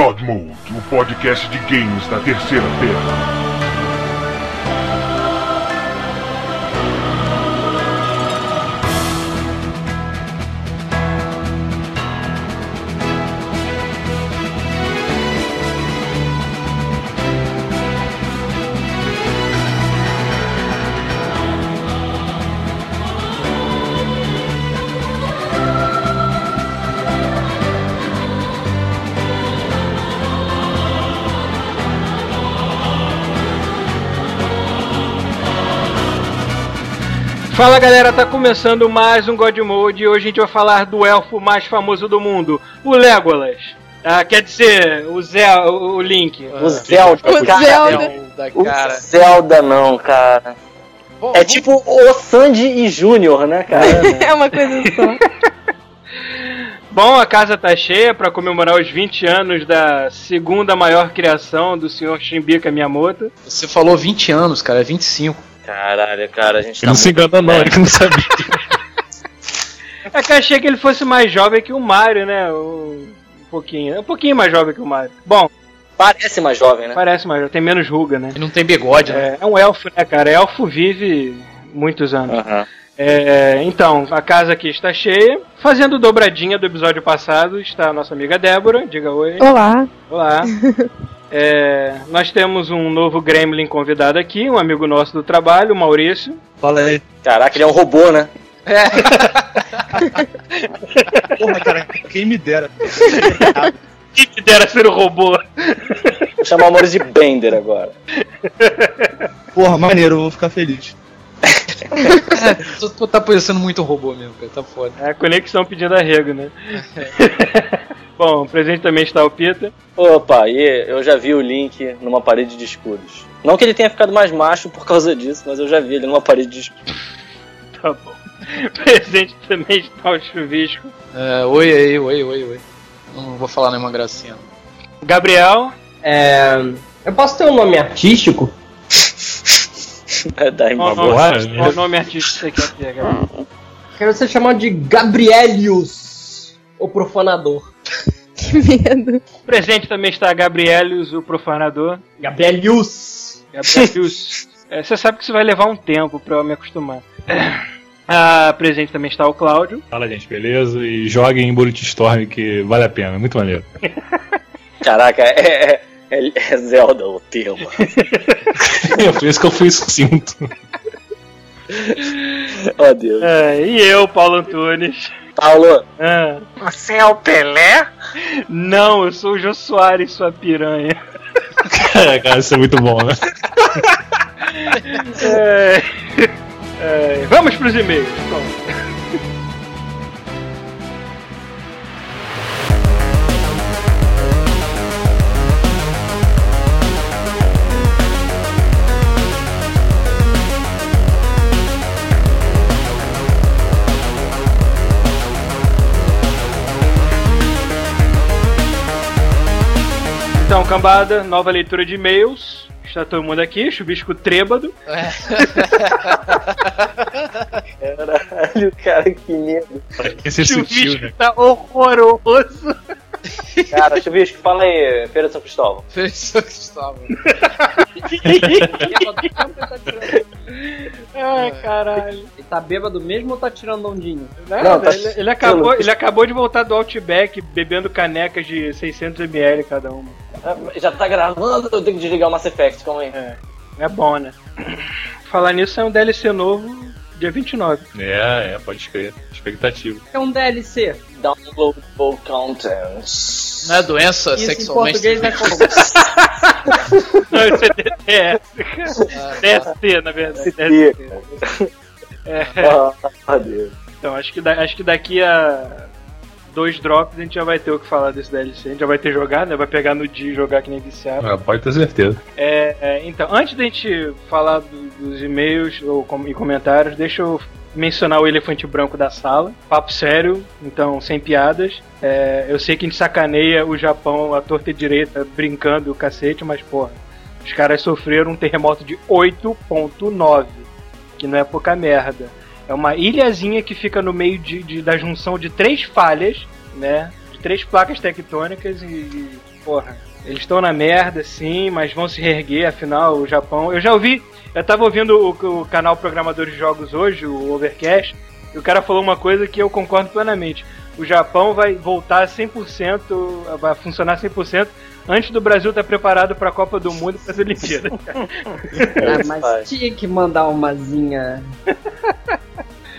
God Mode, o podcast de games da Terceira Terra. Fala galera, tá começando mais um God Mode e hoje a gente vai falar do elfo mais famoso do mundo, o Legolas. Ah, quer dizer, o Zé, o, Link. O Zelda, O cara. Zelda. Da O cara. Zelda não, cara. Bom, É tipo o Sandy e Júnior, né, cara? É uma coisa só. Bom, a casa tá cheia pra comemorar os 20 anos da segunda maior criação do Sr. Shimbica Miyamoto. Você falou 20 anos, cara, é 25. Caralho, cara, a gente Ele tá não se engana não, ele não sabia. É que eu achei que ele fosse mais jovem que o Mario, né? Um pouquinho, um pouquinho mais jovem que o Mario. Bom, Parece mais jovem, né? parece mais jovem, tem menos ruga, né? Ele não tem bigode, né? É, é um elfo, né, cara? Elfo vive muitos anos. Aham. É, então, a casa aqui está cheia. Fazendo dobradinha do episódio passado está a nossa amiga Débora. Diga oi. Olá. Olá. É, nós temos um novo Gremlin convidado aqui, um amigo nosso do trabalho, o Maurício. Fala aí. Caraca, ele é um robô, né? Porra, cara, quem me dera. Quem que dera ser o robô? Vou chamar o Maurício de Bender agora. Porra, maneiro, eu vou ficar feliz. Tu, tu tá parecendo muito robô mesmo, cara, tá foda. É a conexão pedindo arrego, né? Bom, presente também está o Pita. Opa, e eu já vi o Link numa parede de escudos. Não que ele tenha ficado mais macho por causa disso, mas eu já vi ele numa parede de escudos. Tá bom. Presente também está o Chuvisco. É, oi aí, oi, oi, oi. Não vou falar nenhuma gracinha. não. Gabriel. É, eu posso ter um nome artístico? É da nome, qual o nome artístico que você quer ter, Gabriel? Quero ser chamado de Gabrielius, o profanador. Que medo. Presente também está Gabrielius, o profanador. Gabrielius! Gabrielius. É, você sabe que isso vai levar um tempo pra eu me acostumar. Ah, presente também está o Cláudio. Fala, gente, beleza? E joguem em Bullet Storm que vale a pena, é muito maneiro. Caraca, é, é, é Zelda o tema. É por isso que eu fui sucinto. Oh, Deus. É, e eu, Paulo Antunes. Paulo, Ah, você é o Pelé? não, eu sou o Jô Soares, sua piranha. É, cara, isso é muito bom, né? É, é, vamos pros e-mails. Bom, cambada, nova leitura de e-mails. Está todo mundo aqui, chubisco trêbado. Caralho, cara, que medo. Esse ser sutil, Chubisco né? tá horroroso. Cara, Chuvisco, fala aí, Feira de São Cristóvão. Fez São Cristóvão. Ai, caralho. Ele tá bêbado mesmo ou tá tirando ondinho? Nada, Não, tá- ele, ele acabou, ele acabou de voltar do Outback bebendo canecas de 600ml cada uma. Ah, Já tá gravando, eu tenho que desligar o Mass Effect, calma aí. É, é bom, né? Falar nisso é um DLC novo dia 29. É, é, pode crer. Expectativa. É um DLC. Downloadable Contents. Não é doença Isso em sexualmente. português é como? Não, isso é DTS. DST, na verdade. DST. É, Ah, Deus. então, acho que, da- acho que daqui a dois drops a gente já vai ter o que falar desse DLC. A gente já vai ter jogado, né? Vai pegar no dia e jogar que nem viciado. Ah, pode ter certeza. É, é, então, antes da gente falar do- dos e-mails ou com- e comentários, deixa eu mencionar o elefante branco da sala. Papo sério, então sem piadas. É, eu sei que a gente sacaneia o Japão à torta e direita, brincando o cacete, mas porra, os caras sofreram um terremoto de 8.9, que não é pouca merda. É uma ilhazinha que fica no meio de, de- da junção de três falhas, né? De três placas tectônicas e, e porra, eles estão na merda, sim, mas vão se reerguer, afinal, o Japão. Eu já ouvi, eu tava ouvindo o, o canal Programadores de Jogos hoje, o Overcast, e o cara falou uma coisa que eu concordo plenamente. O Japão vai voltar 100%, vai funcionar 100% antes do Brasil estar preparado para a Copa do Mundo e para as Olimpíadas. Ah, mas tinha que mandar umazinha.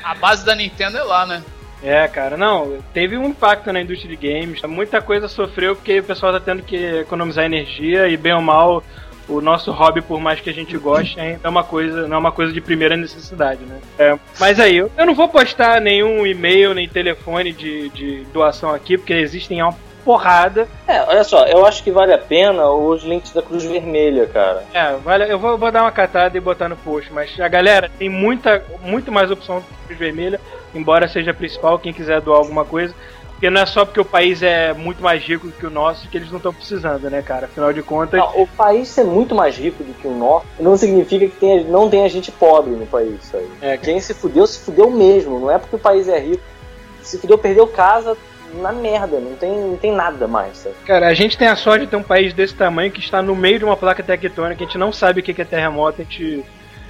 A base da Nintendo é lá, né? É, cara, não, teve um impacto na indústria de games. Muita coisa sofreu porque o pessoal tá tendo que economizar energia e bem ou mal o nosso hobby, por mais que a gente goste, ainda é uma coisa, não é uma coisa de primeira necessidade, né? É, mas aí, eu, eu não vou postar nenhum e-mail nem telefone de, de doação aqui, porque existem uma porrada. É, olha só, eu acho que vale a pena os links da Cruz Vermelha, cara. É, vale, eu vou, vou dar uma catada e botar no post, mas a galera tem muita, muito mais opção de Cruz Vermelha, embora seja a principal, quem quiser doar alguma coisa. Porque não é só porque o país é muito mais rico do que o nosso que eles não estão precisando, né, cara? Afinal de contas. Não, o país ser muito mais rico do que o nosso não significa que tenha, não tenha gente pobre no país. Sabe? É, Quem se fudeu, se fudeu mesmo. Não é porque o país é rico. Se fudeu, perdeu casa na merda. Não tem, não tem nada mais. Sabe? Cara, a gente tem a sorte de ter um país desse tamanho que está no meio de uma placa tectônica, a gente não sabe o que que é terremoto, a gente.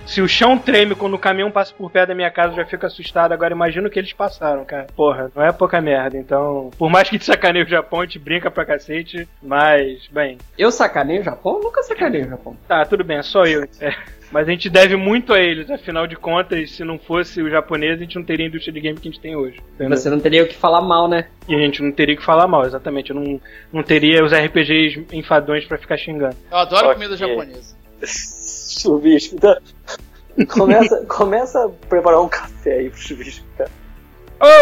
Se o chão treme quando o caminhão passa por perto da minha casa, eu já fico assustado. Agora imagina o que eles passaram, cara. Porra, não é pouca merda. Então, por mais que te sacaneie o Japão, a gente brinca pra cacete. Mas, bem, Eu sacaneio o Japão? Eu nunca sacaneio o Japão. tá, tudo bem, é só eu. É. Mas a gente deve muito a eles, afinal de contas, se não fosse o japonês, a gente não teria a indústria de game que a gente tem hoje. entendeu? Você não teria o que falar mal, né? E a gente não teria que falar mal, exatamente. Eu não, não teria os RPGs enfadões pra ficar xingando. Eu adoro Ok. comida japonesa. Chuvisco. Então, começa, começa a preparar um café aí pro chuvisco, cara.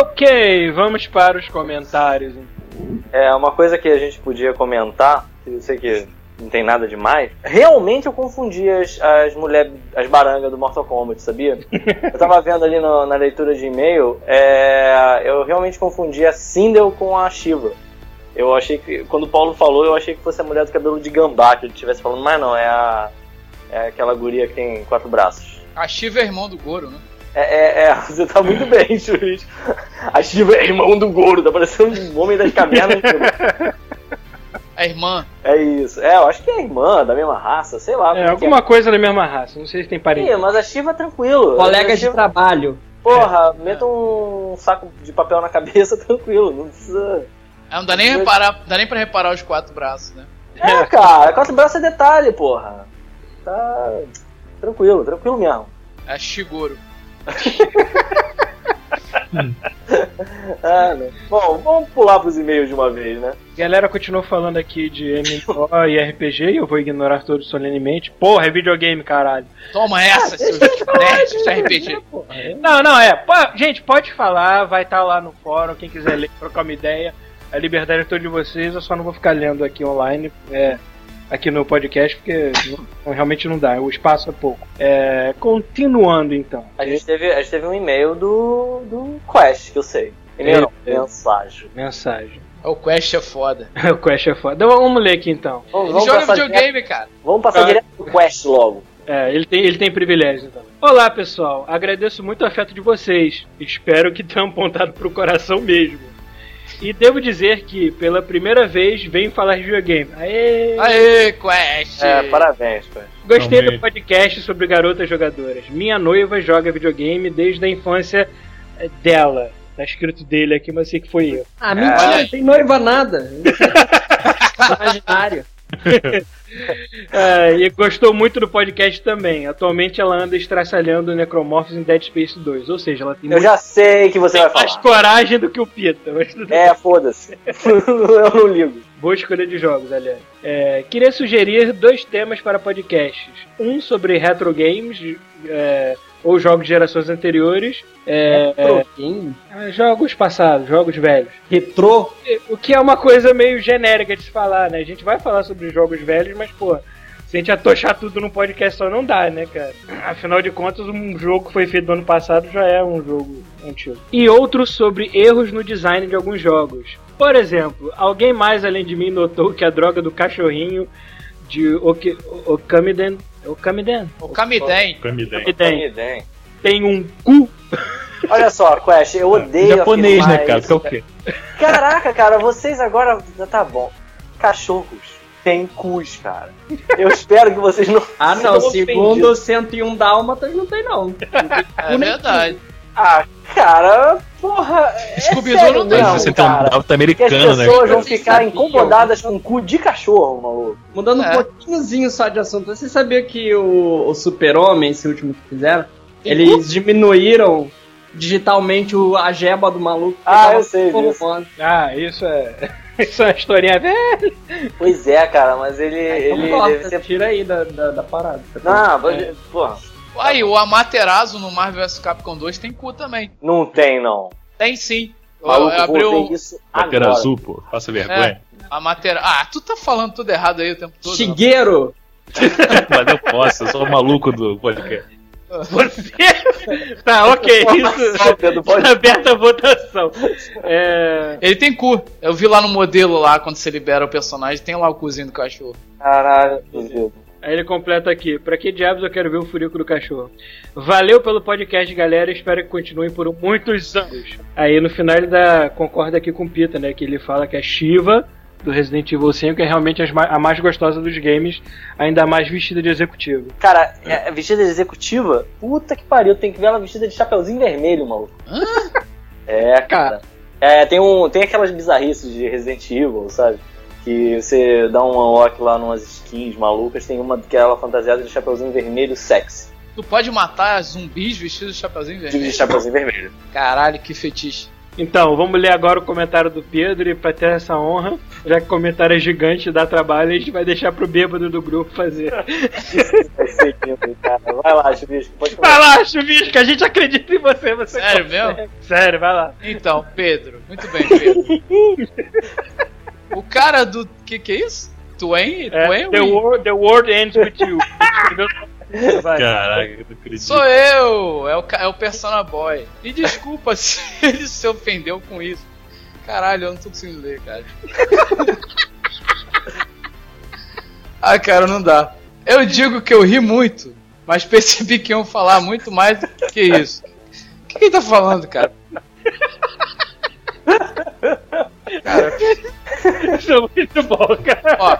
Ok, vamos para os comentários. então. É, uma coisa que a gente podia comentar, eu sei que não tem nada demais. Realmente eu confundi as, as mulheres, as barangas do Mortal Kombat, sabia? Eu tava vendo ali no- na leitura de e-mail, é, eu realmente confundi a Sindel com a Shiva. Eu achei que, quando o Paulo falou, eu achei que fosse a mulher do cabelo de gambá que ele estivesse falando, mas não, é a. É aquela guria que tem quatro braços. A Shiva é irmão do Goro, né? É, é, é, você tá muito bem, Chuiz. A Shiva é irmão do Goro, tá parecendo um homem das cavernas. A irmã. É isso. É, eu acho que é irmã da mesma raça, sei lá. É, como alguma coisa da mesma raça, não sei se tem é. parente. Ih, mas a Shiva é tranquilo. Colegas a de Shiva, trabalho. Porra, meta um saco de papel na cabeça tranquilo. Não precisa. É, não dá nem, reparar, dá nem pra reparar os quatro braços, né? É, cara, quatro braços é detalhe, porra. Tá. Tranquilo, tranquilo mesmo. É Shigoro. Ah, né. Bom, vamos pular pros e-mails de uma vez, né? Galera continuou falando aqui de MMO e RPG e eu vou ignorar todos solenemente. Porra, é videogame, caralho. Toma essa, seus nerds, isso é RPG. Não, não, é. pô, gente, pode falar, vai estar lá no fórum, quem quiser ler, trocar uma ideia. A liberdade é toda de vocês, eu só não vou ficar lendo aqui online, é, aqui no podcast, porque não- realmente não dá, o espaço é pouco. É, continuando então. A gente teve, a gente teve um e-mail do, do Quest, que eu sei. E-mail não, É, é. mensagem. Mensagem. O Quest é foda. o Quest é foda. Então, vamos ler aqui então. Vamos, Ele vamos joga passar, direto, videogame, cara. vamos passar Ah. direto pro Quest logo. É, ele tem, ele tem privilégios então. Olá pessoal, agradeço muito o afeto de vocês. Espero que tenham apontado pro coração mesmo. E devo dizer que, pela primeira vez, venho falar de videogame. Aê! Aê, Quest! É, parabéns, Quest. Gostei Realmente. do podcast sobre garotas jogadoras. Minha noiva joga videogame desde a infância eh, dela. Tá escrito dele aqui, mas sei que foi eu. Ah, mentira, não tem noiva nada. Imaginário. É, e gostou muito do podcast também. Atualmente ela anda estraçalhando Necromorphs em Dead Space 2. Ou seja, ela tem Eu muito já sei que você vai mais falar. coragem do que o Pita. Mas É, foda-se. eu não ligo. Boa escolha de jogos, aliás. É, queria sugerir dois temas para podcasts. Um sobre retro games, é, ou jogos de gerações anteriores. É, Retro game? é, jogos passados, jogos velhos. Retrô? O que é uma coisa meio genérica de se falar, né? A gente vai falar sobre jogos velhos, mas, pô, se a gente atochar tudo num podcast só não dá, né, cara? Afinal de contas, um jogo que foi feito no ano passado já é um jogo antigo. E outro sobre erros no design de alguns jogos. Por exemplo, alguém mais além de mim notou que a droga do cachorrinho de Oki- Okamiden. Okamiden? O Kamiden. Kamiden. Okamiden Idem. tem um cu. Olha só, Quest, eu odeio Japonês, né, cara? isso, Tu é o quê? Caraca, cara, vocês agora. Tá bom. cachorros têm cus, cara. Eu espero que vocês não. Ah, não, segundo ofendidos. 101 Dálmatas não tem, não. É verdade. Ah, cara, porra. É Scooby-Doo não tem. mesmo, Você tem um cara. dálmata Que as americano, né? pessoas vão ficar incomodadas com o cu de cachorro, maluco. Mudando É. um pouquinhozinho só de assunto, você sabia que o, o Super-Homem, esse último que fizeram, Tem eles diminuíram digitalmente o, a jeba do maluco? que Ah, eu sei disso. Ah, isso é. Isso é uma historinha velha. Pois é, cara, mas ele. Ele corta, deve ser. tira aí da, da, da parada. Não, mas- porra. Aí, o Amaterasu no Marvel vs Capcom 2 tem cu também. Não tem, não. Tem sim. Maluco, Eu- vou abriu ver isso azul, pô. Faça vergonha. a Matera... Ah, tu tá falando tudo errado aí o tempo todo. Shigeru! Mas eu posso, eu sou o maluco do podcast. Você. Tá, ok. Isso. Pode- Aberta a votação. É. Ele tem cu. Eu vi lá no modelo lá, quando você libera o personagem, tem lá o cuzinho do cachorro. Caralho, duvido. Aí ele completa aqui. Pra que diabos eu quero ver o furico do cachorro? Valeu pelo podcast, galera. Espero que continuem por muitos anos. Aí no final ele dá, concorda aqui com o Pita, né? Que ele fala que a Shiva do Resident Evil 5 é realmente a mais gostosa dos games, ainda mais vestida de executivo. Cara, é, vestida de executiva? Puta que pariu, tem que ver ela vestida de chapeuzinho vermelho, maluco. É, cara. É, tem, um, tem aquelas bizarrices de Resident Evil, sabe? Que você dá um unlock lá numas skins malucas, tem uma que é ela fantasiada de chapeuzinho vermelho sexy. Tu pode matar zumbis vestidos de chapeuzinho De vermelho. chapeuzinho vermelho. Caralho, que fetiche. Então, vamos ler agora o comentário do Pedro e pra ter essa honra, já que o comentário é gigante e dá trabalho, a gente vai deixar pro bêbado do grupo fazer. Vai ser lindo, cara. Vai lá, Chuvisco, pode Vai falar. lá, Chuvisco, a gente acredita em você. você Sério consegue. mesmo? Sério, vai lá. Então, Pedro. Muito bem, Pedro. o cara do. Que que é isso? Twain? É, Twain? the, world, the world ends with you. Vai. Caraca, eu não acredito. Sou eu! É o, é o Persona Boy. E desculpa se ele se ofendeu com isso. Caralho, eu não tô conseguindo ler, cara. ah, cara, não dá. Eu digo que eu ri muito, mas percebi que iam falar muito mais do que isso. O que ele tá falando, cara? Cara, Isso é muito bom, cara. ó.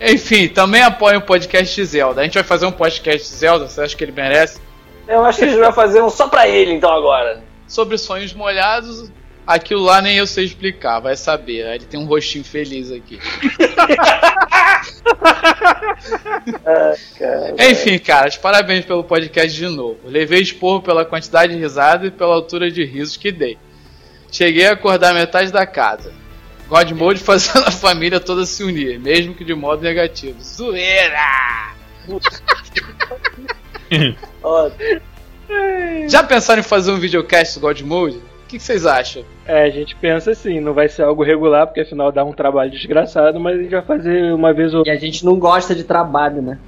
Enfim, também apoio o podcast de Zelda. A gente vai fazer um podcast de Zelda, você acha que ele merece? Eu acho que a gente vai fazer um só pra ele, então, agora. sobre sonhos molhados, aquilo lá nem eu sei explicar, vai saber. Ele tem um rostinho feliz aqui. Enfim, caras, parabéns pelo podcast de novo. Levei esporro pela quantidade de risada e pela altura de risos que dei. Cheguei a acordar metade da casa. God Mode fazendo a família toda se unir, mesmo que de modo negativo. Zoeira! Já pensaram em fazer um videocast do God Mode? O que, vocês acham? É, a gente pensa assim, não vai ser algo regular, porque afinal dá um trabalho desgraçado, mas a gente vai fazer uma vez ou E a gente não gosta de trabalho, né?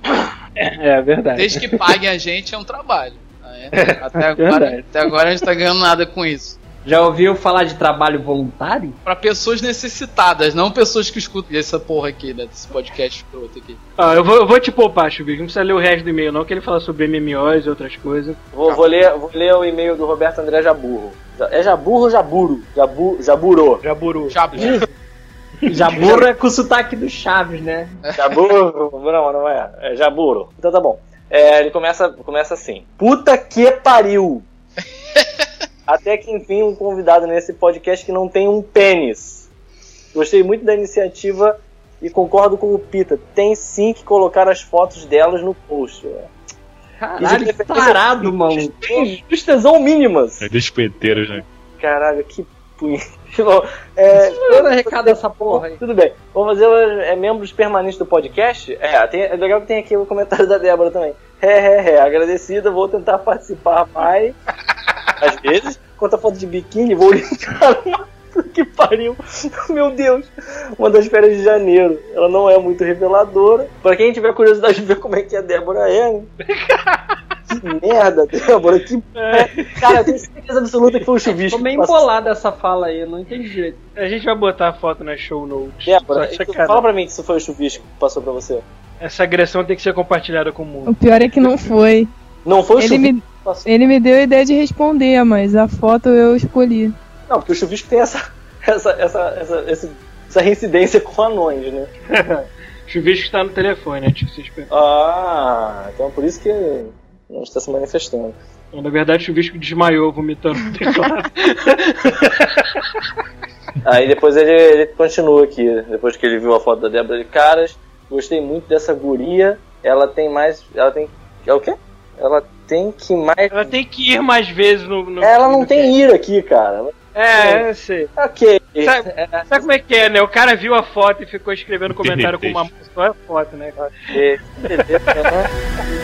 É, é verdade. Desde que paguem a gente é um trabalho. né? Até agora, até agora a gente tá ganhando nada com isso. Já ouviu falar de trabalho voluntário? Pra pessoas necessitadas, não pessoas que escutam essa porra aqui, né, desse podcast escroto aqui. Ah, eu vou, eu vou te poupar, Chubico. Não precisa ler o resto do e-mail, não, que ele fala sobre MMOs e outras coisas. vou, vou ler, vou ler o e-mail do Roberto André Jaburro. Ja- É Jaburro ou Jaburo? Jabu, Jaburô. Jaburu. Jabu. Jaburo é com o sotaque do Chaves, né? Jaburo? Não, não é. É Jaburo. Então tá bom. É, ele começa, começa assim. Puta que pariu! Até que enfim um convidado nesse podcast que não tem um pênis. Gostei muito da iniciativa e concordo com o Pita. Tem sim que colocar as fotos delas no post. Caralho, que tarado, mano. Dos tesão mínimas. É despeiteiros, né? Caralho, que punho. É, Manda recado dessa porra aí. tudo bem. Vamos fazer é, membros permanentes do podcast? É, tem, é legal que tem aqui o comentário da Débora também. É, é, é, agradecida, vou tentar participar mais. Às vezes, quanto a foto de biquíni, vou linkar uma. Que pariu! Meu Deus! Uma das férias de janeiro. Ela não é muito reveladora. Pra quem tiver curiosidade de ver como é que a Débora é, né? Que merda, Débora. Que... Cara, eu tenho certeza absoluta que foi o chuvisco. Tô meio embolado essa fala aí, eu não entendi direito. A gente vai botar a foto na show notes. Débora, fala pra mim que isso foi o chuvisco que passou pra você. Essa agressão tem que ser compartilhada com o mundo. O pior é que não foi. Não foi o Ele chuvisco me, ele me deu a ideia de responder, mas a foto eu escolhi. Não, porque o chuvisco tem essa. essa, essa, essa esse essa reincidência com anões, né? Chuvisco está no telefone, pensem. Ah, então por isso que não está se manifestando. Na verdade, o Chuvisco desmaiou vomitando no teclado. Aí depois ele, ele continua aqui, depois que ele viu a foto da Débora, ele, caras, gostei muito dessa guria, ela tem mais. Ela tem. É o quê? Ela tem que mais. Ela tem que ir mais vezes no. no Ela não tem ira aqui, cara. É, eu sei. Ok. Sabe, sabe como é que é, né? O cara viu a foto e ficou escrevendo comentário com uma só a foto, né? cara? Beleza, né?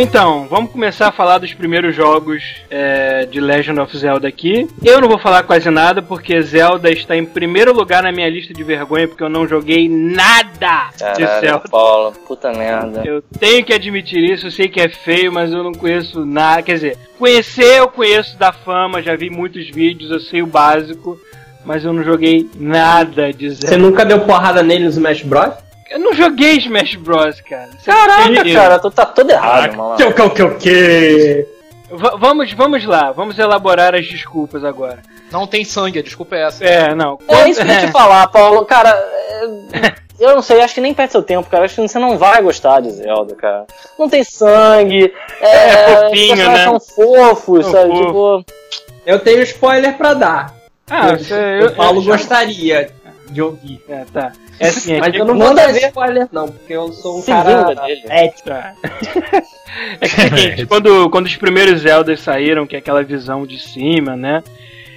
Então, vamos começar a falar dos primeiros jogos é, de Legend of Zelda aqui. Eu não vou falar quase nada, porque Zelda está em primeiro lugar na minha lista de vergonha, porque eu não joguei nada de Caralho, Zelda. Paulo, puta merda. Eu tenho que admitir isso, eu sei que é feio, mas eu não conheço nada. Quer dizer, conhecer eu conheço da fama, já vi muitos vídeos, eu sei o básico, mas eu não joguei nada de Você Zelda. nunca deu porrada nele no Smash Bros? Eu não joguei Smash Bros, cara. Caraca, entendeu? cara, tu tá todo errado, Caraca. mano. Que o que o que que? Va- vamos, vamos lá, vamos elaborar as desculpas agora. Não tem sangue, a desculpa é essa. É, não. É isso que eu ia te falar, Paulo. Cara, é, eu não sei, acho que nem perde seu tempo, cara. Acho que você não vai gostar de Zelda, cara. Não tem sangue, é, É fofinho, os personagens né? são fofos, São sabe? fofos. Tipo, Eu tenho spoiler pra dar. Ah, Eu- o Paulo já- gostaria de ouvir. É, tá. É assim, é Mas que, eu não vou dar ver. spoiler, não, porque eu sou um Se cara dele. ético. é que é o seguinte, quando, quando os primeiros Zeldas saíram, que é aquela visão de cima, né?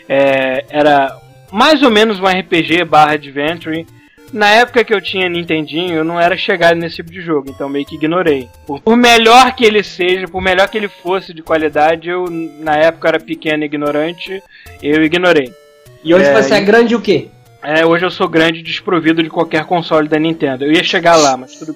é, era mais ou menos um RPG barra Adventure. Na época que eu tinha Nintendinho, eu não era chegado nesse tipo de jogo, então meio que ignorei. Por, por melhor que ele seja, por melhor que ele fosse de qualidade, eu na época era pequeno e ignorante, eu ignorei. E hoje É, você é grande o quê? É, hoje eu sou grande e desprovido de qualquer console da Nintendo. Eu ia chegar lá, mas tudo.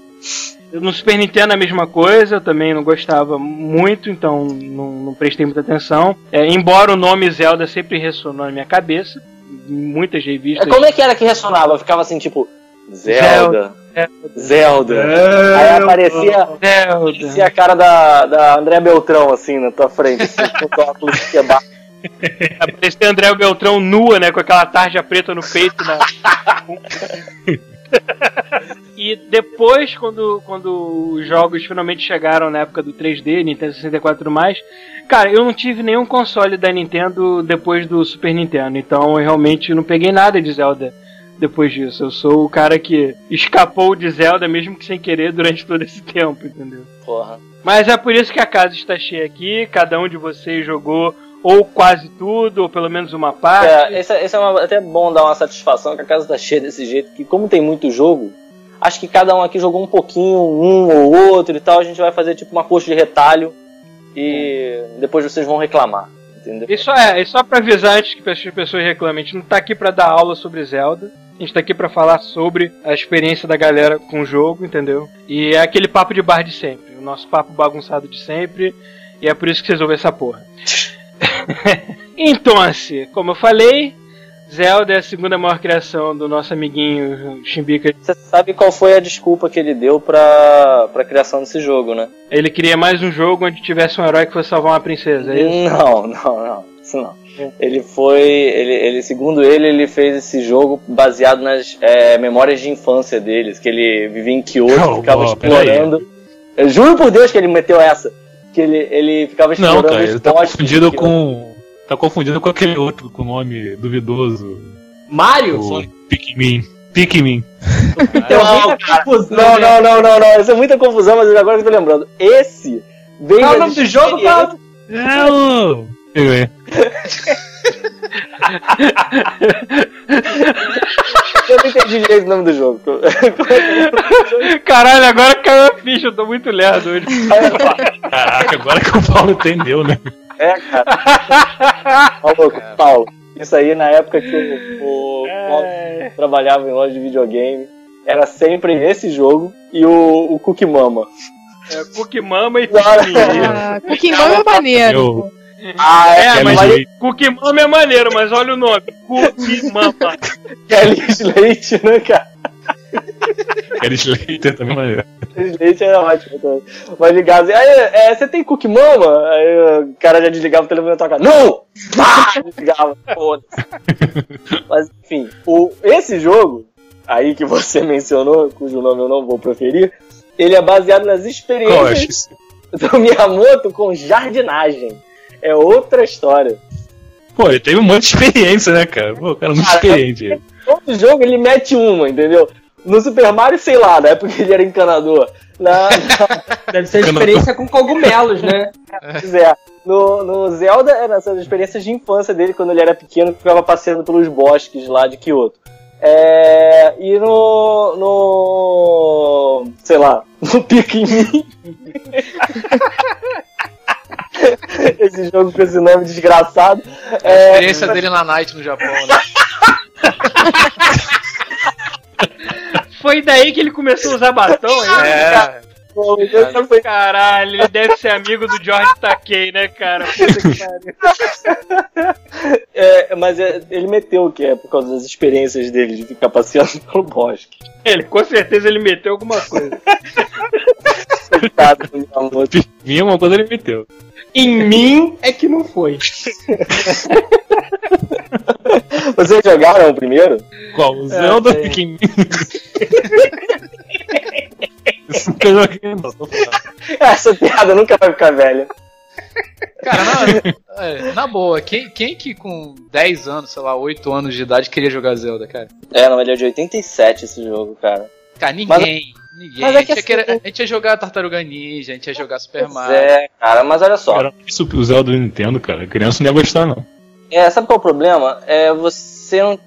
No Super Nintendo é a mesma coisa, eu também não gostava muito, então não, não prestei muita atenção. É, embora o nome Zelda sempre ressonou na minha cabeça, em muitas revistas. como é que era que ressonava? Ficava assim, tipo, Zelda, Zelda. Zelda. Aí aparecia, Zelda. aparecia a cara da, da André Beltrão, assim, na tua frente, assim, com o óculos de Aparecia André Beltrão nua, né? Com aquela tarja preta no peito. Na... e depois, quando, quando os jogos finalmente chegaram na época do 3D, Nintendo 64 e tudo mais, cara, eu não tive nenhum console da Nintendo depois do Super Nintendo. Então eu realmente não peguei nada de Zelda depois disso. Eu sou o cara que escapou de Zelda, mesmo que sem querer, durante todo esse tempo, entendeu? Porra. Mas é por isso que a casa está cheia aqui. Cada um de vocês jogou ou quase tudo, ou pelo menos uma parte. É, esse, é- esse é uma- até bom dar uma satisfação que a casa tá cheia desse jeito, que como tem muito jogo, acho que cada um aqui jogou um pouquinho, um ou outro e tal, a gente vai fazer tipo uma coxa de retalho e depois vocês vão reclamar, entendeu? Só, é, e só pra avisar antes que as pessoas reclamem, a gente não tá aqui pra dar aula sobre Zelda. A gente tá aqui pra falar sobre a experiência da galera com o jogo, entendeu? E é aquele papo de bar de sempre. O nosso papo bagunçado de sempre. E é por isso que vocês ouvem essa porra. então, assim, como eu falei, Zelda é a segunda maior criação do nosso amiguinho Chimbica. Você sabe qual foi a desculpa que ele deu pra, pra criação desse jogo, né? Ele queria mais um jogo onde tivesse um herói que fosse salvar uma princesa, é isso? Não, não, não. Isso não. Ele foi. Ele, ele, segundo ele, ele fez esse jogo baseado nas é, memórias de infância deles, que ele vivia em Kyoto, ficava explorando. Eu juro por Deus que ele meteu essa. Que ele, ele ficava explorando Não, cara, ele tá confundido com. Tá confundido com aquele outro com nome duvidoso. Mario? O Pikmin. Pikmin. Tem Não, muita cara. confusão, Não, né? não, não, não, não. Isso é muita confusão, mas agora que eu tô lembrando. Esse veio. Qual é o nome do jogo, experiências- Paulo? Não! Pikmin. Eu não entendi direito o nome do jogo. Caralho, agora caiu a ficha, eu tô muito lerdo hoje. Caraca, agora que o Paulo entendeu, né? É, cara. Maluco, Paulo. Isso aí na época que o. o Paulo- trabalhava em loja de videogame, era sempre esse jogo e o, o Cookie Mama. É, Cookie Mama e Claro. Piquininha. Ah, Cookie Mama é maneiro. Eu- Ah, É, Kelly mas. Cookie Mama é maneiro, mas olha o nome. Cookie Mama. Kelly Slate, né, cara? Kelly Slater também é maneiro. Kelly Slate era ótimo também. Mas ligava assim, aí, é, você tem Cookie Mama? Aí o cara já desligava o telefone na tua cara. Não! Ah! Desligava, foda-se. Mas enfim, o, esse jogo, aí que você mencionou, cujo nome eu não vou proferir, ele é baseado nas é? experiências do Miyamoto com jardinagem. É outra história. Pô, ele teve um monte de experiência, né, cara? Pô, o cara é muito Cara, experiente. Todo jogo ele mete uma, entendeu? No Super Mario, sei lá, na época ele era encanador. Na, Deve ser experiência com cogumelos, né? Pois é. No, no Zelda, eram essas experiências de infância dele quando ele era pequeno, que ficava passeando pelos bosques lá de Kyoto. É, e no. no. sei lá, no Pikmin. esse jogo com esse nome desgraçado. A É, experiência dele na Night no Japão, né? Foi daí que ele começou a usar batom, hein? É. esse foi- Caralho, ele deve ser amigo do George Takei, né, cara? É, mas é, ele meteu que é por causa das experiências dele de ficar passeando pelo bosque. Ele, com certeza ele meteu alguma coisa. Coitado do Miyamoto. Uma coisa ele meteu. Em mim é que não foi. Vocês jogaram o primeiro? Qual? O Zelda sei. Pikmin. Isso nunca joguei, não. Essa piada nunca vai ficar velha. Cara, na, é, na boa, quem, quem que com 10 anos, sei lá, 8 anos de idade queria jogar Zelda, cara? É, não, ele é de 87 esse jogo, cara. Cara, ninguém. Ninguém. mas é a, gente que ia querer- assim- a gente ia jogar Tartaruga Ninja, a gente ia jogar Super Mario. é, cara, mas olha só. Cara, isso o Zelda do Nintendo, cara. A criança não ia gostar, não. É, sabe qual é o problema? É você não.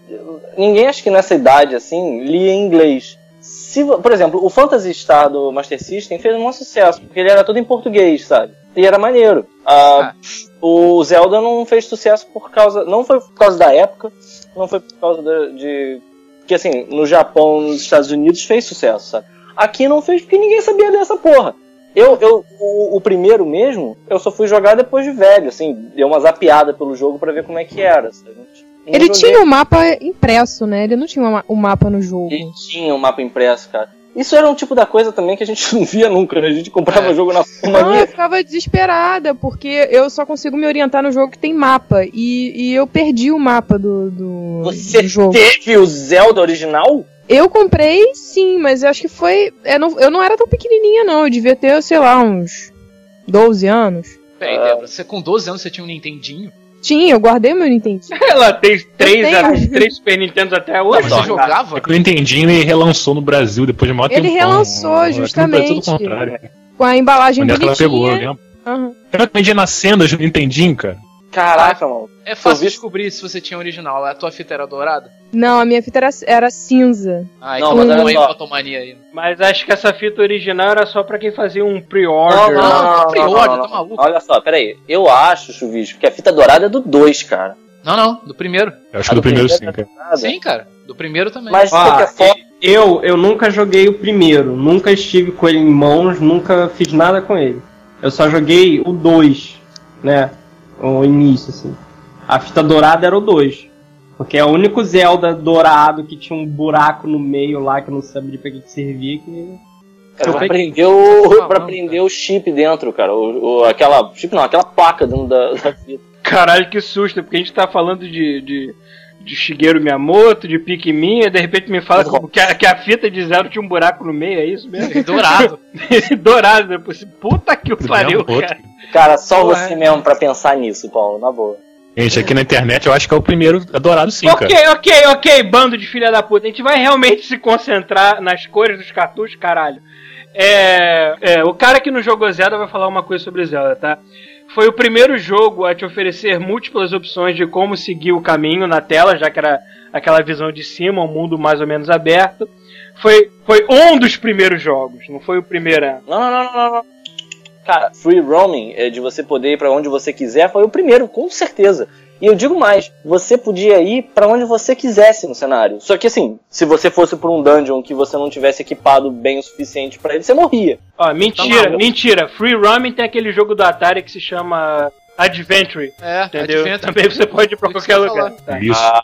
Ninguém acho que nessa idade, assim, lia em inglês. Se, por exemplo, o Phantasy Star do Master System fez um sucesso, porque ele era todo em português, sabe? E era maneiro. Ah, O Zelda não fez sucesso por causa. Não foi por causa da época, não foi por causa da- de. Porque assim, no Japão, nos Estados Unidos fez sucesso, sabe? Aqui não fez porque ninguém sabia dessa porra. Eu, eu o, o primeiro mesmo, eu só fui jogar depois de velho, assim, deu uma zapiada pelo jogo pra ver como é que era. sabe? Não Ele joguei- tinha o mapa impresso, né? Ele não tinha o o mapa no jogo. Ele tinha um mapa impresso, cara. Isso era um tipo da coisa também que a gente não via nunca, né? A gente comprava É. o jogo na Não, mania. eu ficava desesperada, porque eu só consigo me orientar no jogo que tem mapa. E, e eu perdi o mapa do, do, Você do jogo. teve o Zelda original? Eu comprei, sim, mas eu acho que foi. Eu não, eu não era tão pequenininha, não. Eu devia ter, sei lá, uns 12 anos. Peraí, Ah. Débora, você com 12 anos você tinha um Nintendinho? Tinha, eu guardei meu Nintendo. Ela tem três, a- três Super Nintendos até hoje. Mas você jogava? É que o Nintendinho ele relançou no Brasil depois de maior Ele tempão. relançou, Brasil é justamente. contrário. Com a embalagem Onde é que ela pegou, eu bonitinha. lembro. Aham. Ela vendia nas sendas do Nintendinho, cara. Caraca, mano. É fácil vi- descobrir se você tinha original. A tua fita era dourada? Não, a minha fita era, era cinza. Ah, Não, então não só. fotomania aí. Mas acho que essa fita original era só pra quem fazia um pre-order. não, não, não, pre-order, não, não, tá maluco? Olha só, peraí. Eu acho, Chuvisco, que a fita dourada é do 2, cara. Não, não, do primeiro. Eu acho Ah, que do do primeiro sim, primeiro cara. Nada. Sim, cara. Do primeiro também. Mas foto? eu, eu nunca joguei o primeiro, nunca estive com ele em mãos, nunca fiz nada com ele. Eu só joguei o 2, né? O início, assim. A fita dourada era o 2. Porque é o único Zelda dourado que tinha um buraco no meio lá que eu não sabia pra que que servia. Que... Cara, Eu pra prender o, falando, pra prender o chip dentro, cara. O, o- aquela. Chip não, aquela placa dentro da, da fita. Caralho, que susto, porque a gente tá falando de, de, de Shigeru Miyamoto, de Pikmin, e de repente me fala Uhum. que a, que a fita de zero tinha um buraco no meio, é isso mesmo? Dourado. Dourado, depois. Puta que o pariu, cara. Cara, só Porra, você mesmo pra pensar nisso, Paulo, na boa. Gente, aqui na internet eu acho que é o primeiro adorado sim, ok, cara. ok, ok, bando de filha da puta. A gente vai realmente se concentrar nas cores dos cartuchos, caralho. É, é, o cara que não jogou Zelda vai falar uma coisa sobre Zelda, tá? Foi o primeiro jogo a te oferecer múltiplas opções de como seguir o caminho na tela, já que era aquela visão de cima, um mundo mais ou menos aberto. Foi, foi um dos primeiros jogos, não foi o primeiro. Não, não, não, não, não, não. Cara, free roaming, é de você poder ir pra onde você quiser, foi o primeiro, com certeza. E eu digo mais, você podia ir pra onde você quisesse no cenário. Só que assim, se você fosse pra um dungeon que você não tivesse equipado bem o suficiente pra ele, você morria. Ó, mentira, mentira. Free Roaming tem aquele jogo do Atari que se chama Adventure. É, Entendeu? Adventure. Também você pode ir pra qualquer lugar. Tá. Isso,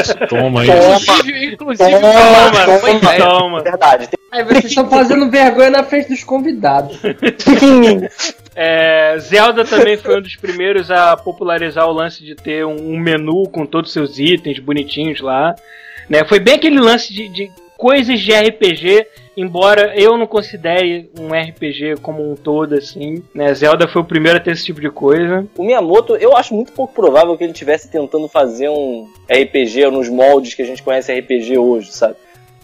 isso, toma isso. Inclusive, inclusive Toma, toma. ideia. Toma. Verdade. Tem- Aí vocês estão fazendo vergonha na frente dos convidados. É, Zelda também foi um dos primeiros a popularizar o lance de ter um, um menu com todos os seus itens bonitinhos lá. Né? Foi bem aquele lance de, de coisas de RPG, embora eu não considere um RPG como um todo assim. Né? Zelda foi o primeiro a ter esse tipo de coisa. O Miyamoto, eu acho muito pouco provável que ele estivesse tentando fazer um RPG nos moldes que a gente conhece RPG hoje, sabe?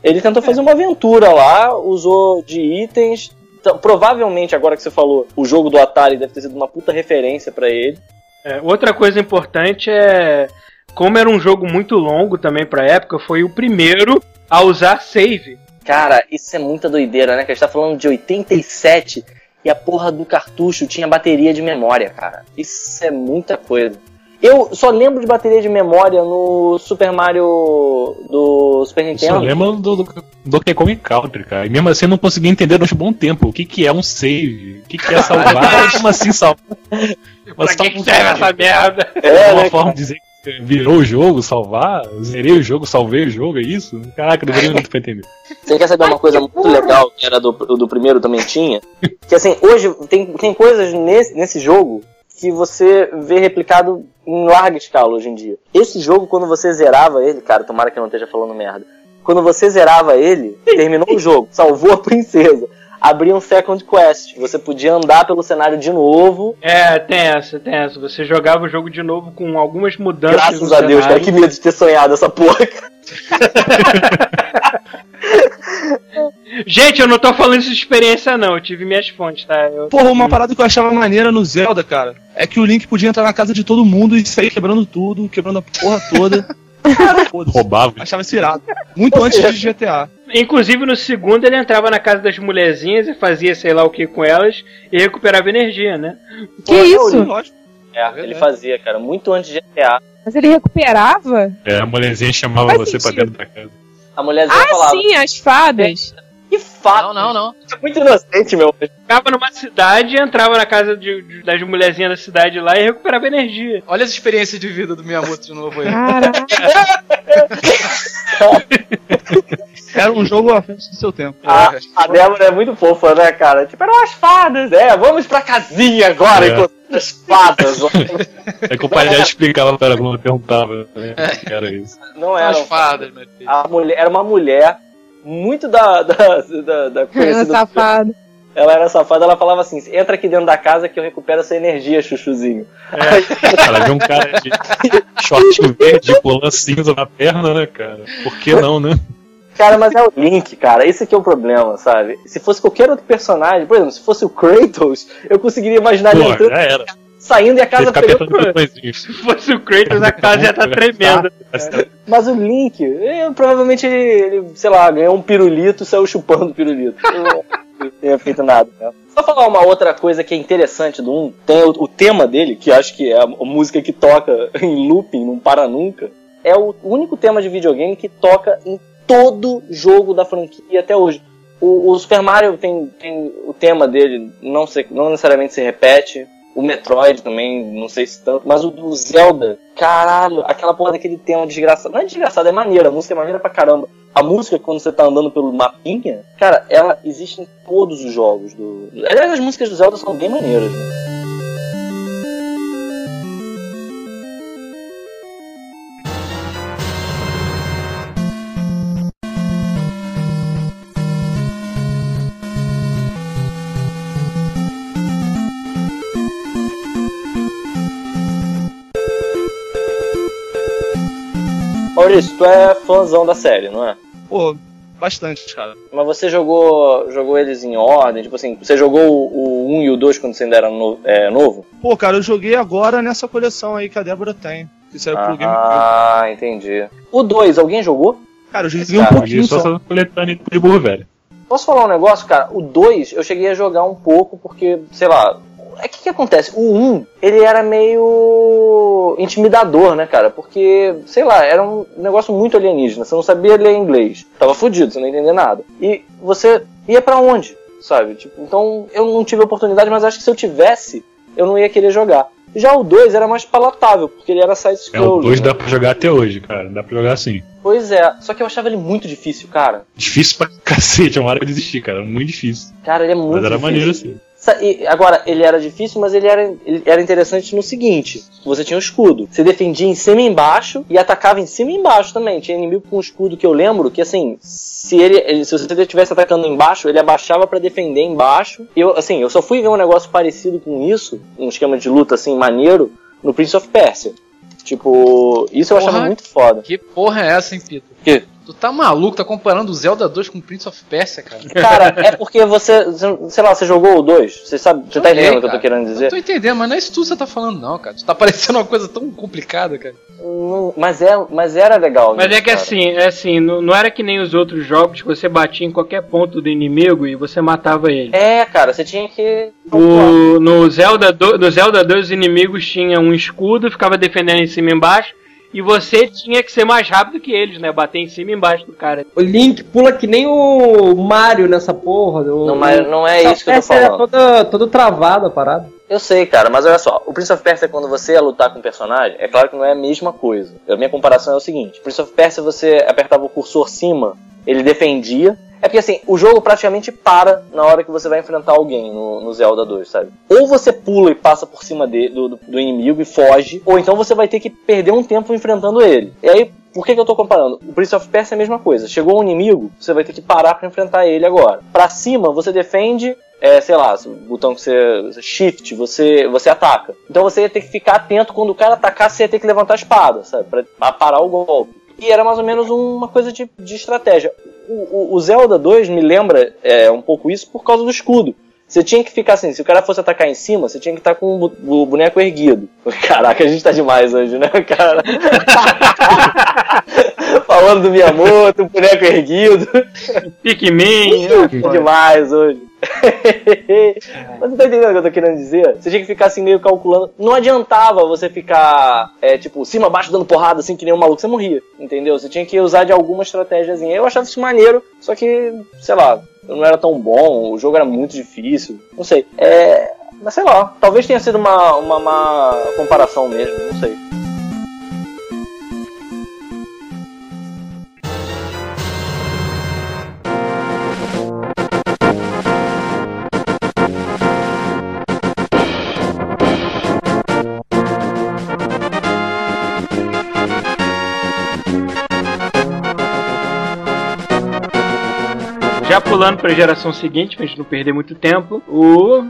Ele tentou fazer uma aventura lá, usou de itens. Então, provavelmente, agora que você falou, o jogo do Atari deve ter sido uma puta referência pra ele. É, outra coisa importante é. Como era um jogo muito longo também pra época, foi o primeiro a usar save. Cara, isso é muita doideira, né? Que a gente tá falando de 87 e a porra do cartucho tinha bateria de memória, cara. Isso é muita coisa. Eu só lembro de bateria de memória no Super Mario do Super Só Nintendo. lembra do, do Donkey Kong Country, cara. E mesmo assim eu não consegui entender durante um bom tempo o que, que é um save, o que, que é salvar, como assim salvar. Pra que, que serve essa merda? É, uma né? forma de dizer que você virou o jogo, salvar, zerei o jogo, salvei o jogo, é isso? Caraca, demorei muito pra entender. Você quer saber uma coisa muito legal que era do, do primeiro também tinha? Que assim, hoje tem, tem coisas nesse, nesse jogo que você vê replicado em larga escala hoje em dia. Esse jogo, quando você zerava ele, cara, tomara que eu não esteja falando merda. Quando você zerava ele, terminou o jogo, salvou a princesa, abria um second quest. Você podia andar pelo cenário de novo. É, tem essa, tem essa. Você jogava o jogo de novo com algumas mudanças. Graças a Deus, cara, que medo de ter sonhado essa porra. Gente, eu não tô falando isso de experiência, não. Eu tive minhas fontes, tá? Eu... Porra, uma parada que eu achava maneira no Zelda, cara, é que o Link podia entrar na casa de todo mundo e sair quebrando tudo, quebrando a porra toda. Roubava. Achava isso irado. Muito antes de GTA. Inclusive, no segundo, ele entrava na casa das mulherzinhas e fazia sei lá o que com elas e recuperava energia, né? Que isso? Lógico. É, ele fazia, cara, muito antes de GTA. Mas ele recuperava? É, a mulherzinha chamava Faz você pra sentido. dentro da casa. A mulherzinha Ah, falava, sim, as fadas. que fato. Não, não, não. Isso é muito inocente, meu. Ficava numa cidade, entrava na casa de- de- das mulherzinhas da cidade lá e recuperava energia. Olha as experiências de vida do Miyamoto de novo aí. Caraca. Era um jogo à frente do seu tempo. A, a Débora é muito fofa, né, cara? Tipo, eram as fadas. É, vamos pra casinha agora, É. enquanto as fadas. É que o pai já explicava pra ela quando perguntava né, o que era isso. Não São era. as fadas. A mulher, era uma mulher muito da, da, da, da Ela conhecida- safada. Ela era safada, ela falava assim: entra aqui dentro da casa que eu recupero essa energia, chuchuzinho. Ela viu um cara de shortinho verde lã cinza na perna, né, cara? Por que não, né? Cara, mas é o Link, cara. Esse aqui é o problema, sabe? Se fosse qualquer outro personagem, por exemplo, se fosse o Kratos, eu conseguiria imaginar ele Pô, entrando, já era. saindo e a casa ficar pegando. Se fosse o Kratos, a casa ia estar tremenda. Mas o Link, provavelmente ele, ele, sei lá, ganhou um pirulito e saiu chupando o pirulito. Eu Não tenha feito nada. Né? Só falar uma outra coisa que é interessante do 1, tem o, o tema dele, que acho que é a, a música que toca em looping, não para nunca. É o único tema de videogame que toca em todo jogo da franquia até hoje. O, o Super Mario tem, tem o tema dele, não, se, não necessariamente se repete. O Metroid também, não sei se tanto, mas o do Zelda, caralho, aquela porra daquele tema desgraçado. Não é desgraçado, é maneira, a música é maneira pra caramba. A música, quando você tá andando pelo mapinha, cara, ela existe em todos os jogos do. Aliás, as músicas do Zelda são bem maneiras, né? Maurício, tu é fãzão da série, não é? Pô, bastante, cara. Mas você jogou jogou eles em ordem? Tipo assim, você jogou o, o 1 e o 2 quando você ainda era no- é, novo? Pô, cara, eu joguei agora nessa coleção aí que a Débora tem. Que saiu pro GameCube. Ah, entendi. O 2, alguém jogou? Cara, eu joguei um Cara, pouquinho Só só. coletânea de burro velho. Posso falar um negócio, cara? O 2 eu cheguei a jogar um pouco porque, sei lá, é que que acontece? O 1, ele era meio intimidador, né, cara? Porque, sei lá, era um negócio muito alienígena. Você não sabia ler inglês. Tava fudido, você não entendia nada. E você ia pra onde? Sabe? Tipo, então eu não tive oportunidade, mas acho que se eu tivesse, eu não ia querer jogar. Já o 2 era mais palatável, porque ele era É, side-scrolling. o 2 né? dá pra jogar até hoje, cara. Dá pra jogar assim. Pois é, só que eu achava ele muito difícil, cara. Difícil pra cacete, é uma hora que eu desisti, cara. Muito difícil. Cara, ele é muito Mas era difícil. maneiro assim. Agora, ele era difícil, mas ele era, ele era interessante no seguinte: você tinha um escudo. Você defendia em cima e embaixo e atacava em cima e embaixo também. Tinha inimigo com um escudo que eu lembro que assim. Se ele, se você estivesse atacando embaixo, ele abaixava pra defender embaixo. Eu, assim, eu só fui ver um negócio parecido com isso, um esquema de luta assim maneiro, no Prince of Persia. Tipo, isso eu achava Porra. muito foda. Que porra é essa, hein, Pito? Que? Tu tá maluco? Tá comparando o Zelda 2 com o Prince of Persia, cara? Cara, é porque você, sei lá, você jogou o 2, você sabe, você tá entendendo o que eu tô querendo Eu dizer? tô entendendo, mas não é isso tudo que você tá falando, não, cara. Tu tá parecendo uma coisa tão complicada, cara. Não, mas, é, mas era legal. Mas é que cara. assim, é assim, não, não era que nem os outros jogos que você batia em qualquer ponto do inimigo e você matava ele. É, cara, você tinha que. O, no, Zelda do, no Zelda 2 os inimigos tinham um escudo, ficava defendendo em cima e embaixo, e você tinha que ser mais rápido que eles, né? Bater em cima e embaixo do cara. O Link pula que nem o Mario nessa porra. O, Não, mas não é isso que eu tô é falando. toda, toda travada a parada. Eu sei, cara, mas olha só, o Prince of Persia, quando você ia lutar com um personagem, é claro que não é a mesma coisa. A minha comparação é o seguinte: Prince of Persia, você apertava o cursor cima, ele defendia. É porque assim, o jogo praticamente para na hora que você vai enfrentar alguém no, no Zelda 2, sabe? Ou você pula e passa por cima de- do, do- inimigo e foge, ou então você vai ter que perder um tempo enfrentando ele. E aí, por que, que eu tô comparando? O Prince of Persia é a mesma coisa. Chegou um inimigo, você vai ter que parar pra enfrentar ele agora. Pra cima, você defende é, sei lá, o botão que você, shift, você, você ataca. Então você ia ter que ficar atento quando o cara atacar, você ia ter que levantar a espada, sabe? Pra, pra parar o golpe. E era mais ou menos uma coisa de, de estratégia. O, o- o Zelda 2 me lembra é, um pouco isso por causa do escudo. Você tinha que ficar assim, se o cara fosse atacar em cima, você tinha que estar com o boneco erguido. Caraca, a gente tá demais hoje, né, cara? Falando do Miyamoto, o boneco erguido. Pikmin, Tá demais hoje. Mas não tá entendendo o que eu tô querendo dizer? Você tinha que ficar assim meio calculando. Não adiantava você ficar, é, tipo, cima, baixo, dando porrada assim que nem um maluco, você morria. Entendeu? Você tinha que usar de alguma estratégiazinha. Eu achava isso maneiro, só que, sei lá, eu não era tão bom, o jogo era muito difícil. Não sei. É. Mas sei lá, talvez tenha sido uma, uma, má comparação mesmo, não sei. Já pulando pra geração seguinte, pra gente não perder muito tempo, o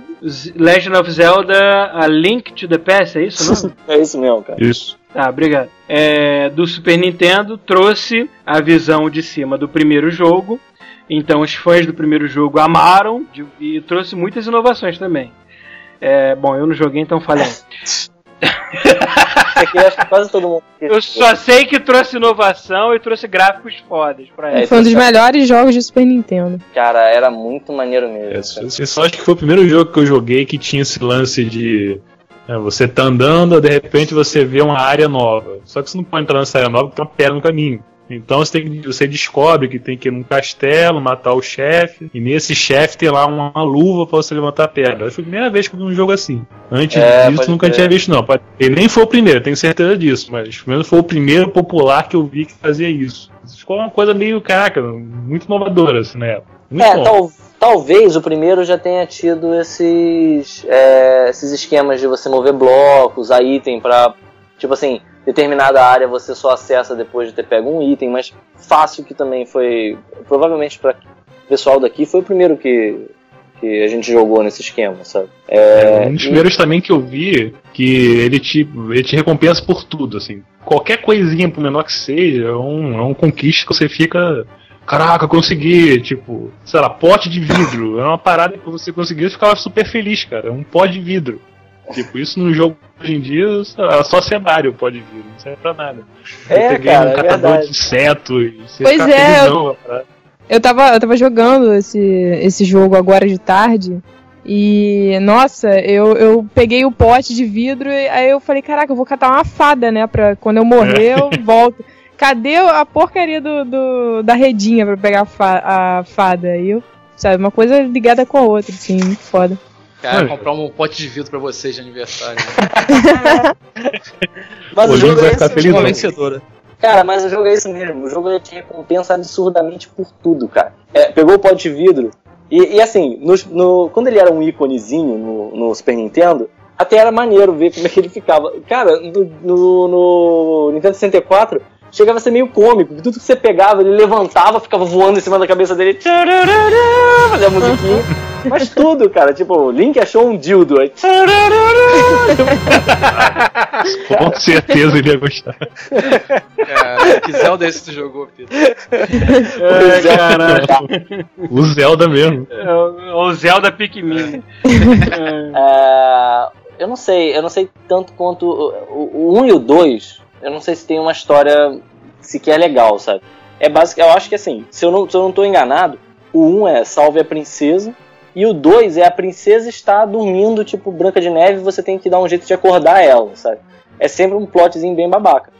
Legend of Zelda A Link to the Past, é isso o nome? É isso mesmo, cara. Isso. Tá, obrigado. É, do Super Nintendo trouxe a visão de cima do primeiro jogo. Então os fãs do primeiro jogo amaram e trouxe muitas inovações também. É, bom, eu não joguei, então falei. Aqui acho que quase todo mundo. Eu só sei que trouxe inovação e trouxe gráficos fodas pra É, ela. Foi um dos é- melhores jogos de Super Nintendo. Cara, era muito maneiro mesmo. Cara. esse só acho que foi o primeiro jogo que eu joguei que tinha esse lance de. né, você tá andando, de repente você vê uma área nova. Só que você não pode entrar nessa área nova porque tem uma pedra no caminho. Então você, tem você descobre que tem que ir num castelo, matar o chefe, e nesse chefe tem lá uma, uma luva pra você levantar a pedra. Foi a primeira vez que eu vi um jogo assim. Antes É, disso, nunca crer. tinha visto, não. Ele nem foi o primeiro, tenho certeza disso, mas pelo menos foi o primeiro popular que eu vi que fazia isso. Isso ficou uma coisa meio, caraca, muito inovadora assim, né? Muito É, tal- talvez o primeiro já tenha tido esses, é, esses esquemas de você mover blocos, a item pra. Tipo assim, determinada área você só acessa depois de ter pego um item, mas fácil que também foi. Provavelmente pra pessoal daqui foi o primeiro que, que a gente jogou nesse esquema, sabe? É, É, um dos e- primeiros também que eu vi que ele te, ele te recompensa por tudo, assim. Qualquer coisinha, por menor que seja, é um, é um conquista que você fica. Caraca, consegui, tipo, sei lá, pote de vidro. É uma parada que você conseguiu e ficava super feliz, cara. É um pó de vidro. Tipo, isso no jogo hoje em dia lá, só cenário pó de vidro, não serve pra nada. É, eu peguei cara, um é catador verdade. de inseto e você Pois fica é, parada. Eu tava, eu tava jogando esse, esse jogo agora de tarde. E, nossa, eu, eu peguei o pote de vidro e aí eu falei, caraca, eu vou catar uma fada, né? Pra quando eu morrer, eu volto. Cadê a porcaria do, do- da redinha pra pegar a, fa- a fada? Aí eu, sabe, uma coisa ligada com a outra, assim, muito foda. Cara, Olha. comprar um pote de vidro pra vocês de aniversário. Mas O jogo vai é ficar feliz, Uma não. vencedora. Cara, mas o jogo é isso mesmo. O jogo ele te recompensa absurdamente por tudo, cara. É, pegou o pote de vidro. E, e assim, no, no- quando ele era um íconezinho no, no Super Nintendo, até era maneiro ver como é que ele ficava. Cara, no, no- no Nintendo 64, chegava a ser meio cômico. Tudo que você pegava, ele levantava, ficava voando em cima da cabeça dele. tchararará, Fazia a musiquinha. Mas tudo, cara. Tipo, o Link achou um dildo. Aí, Com certeza ele ia gostar. Cara, que Zelda é esse que tu jogou, Pedro? É, caralho. O Zelda mesmo. É o o Zelda Pikmin. É. É, eu não sei, eu não sei tanto quanto o, o 1 e o 2, eu não sei se tem uma história sequer legal, sabe? É básico, eu acho que assim, se eu não, se eu não tô enganado, o 1 é salve a princesa e o 2 é a princesa está dormindo, tipo Branca de Neve, você tem que dar um jeito de acordar ela, sabe? É sempre um plotzinho bem babaca.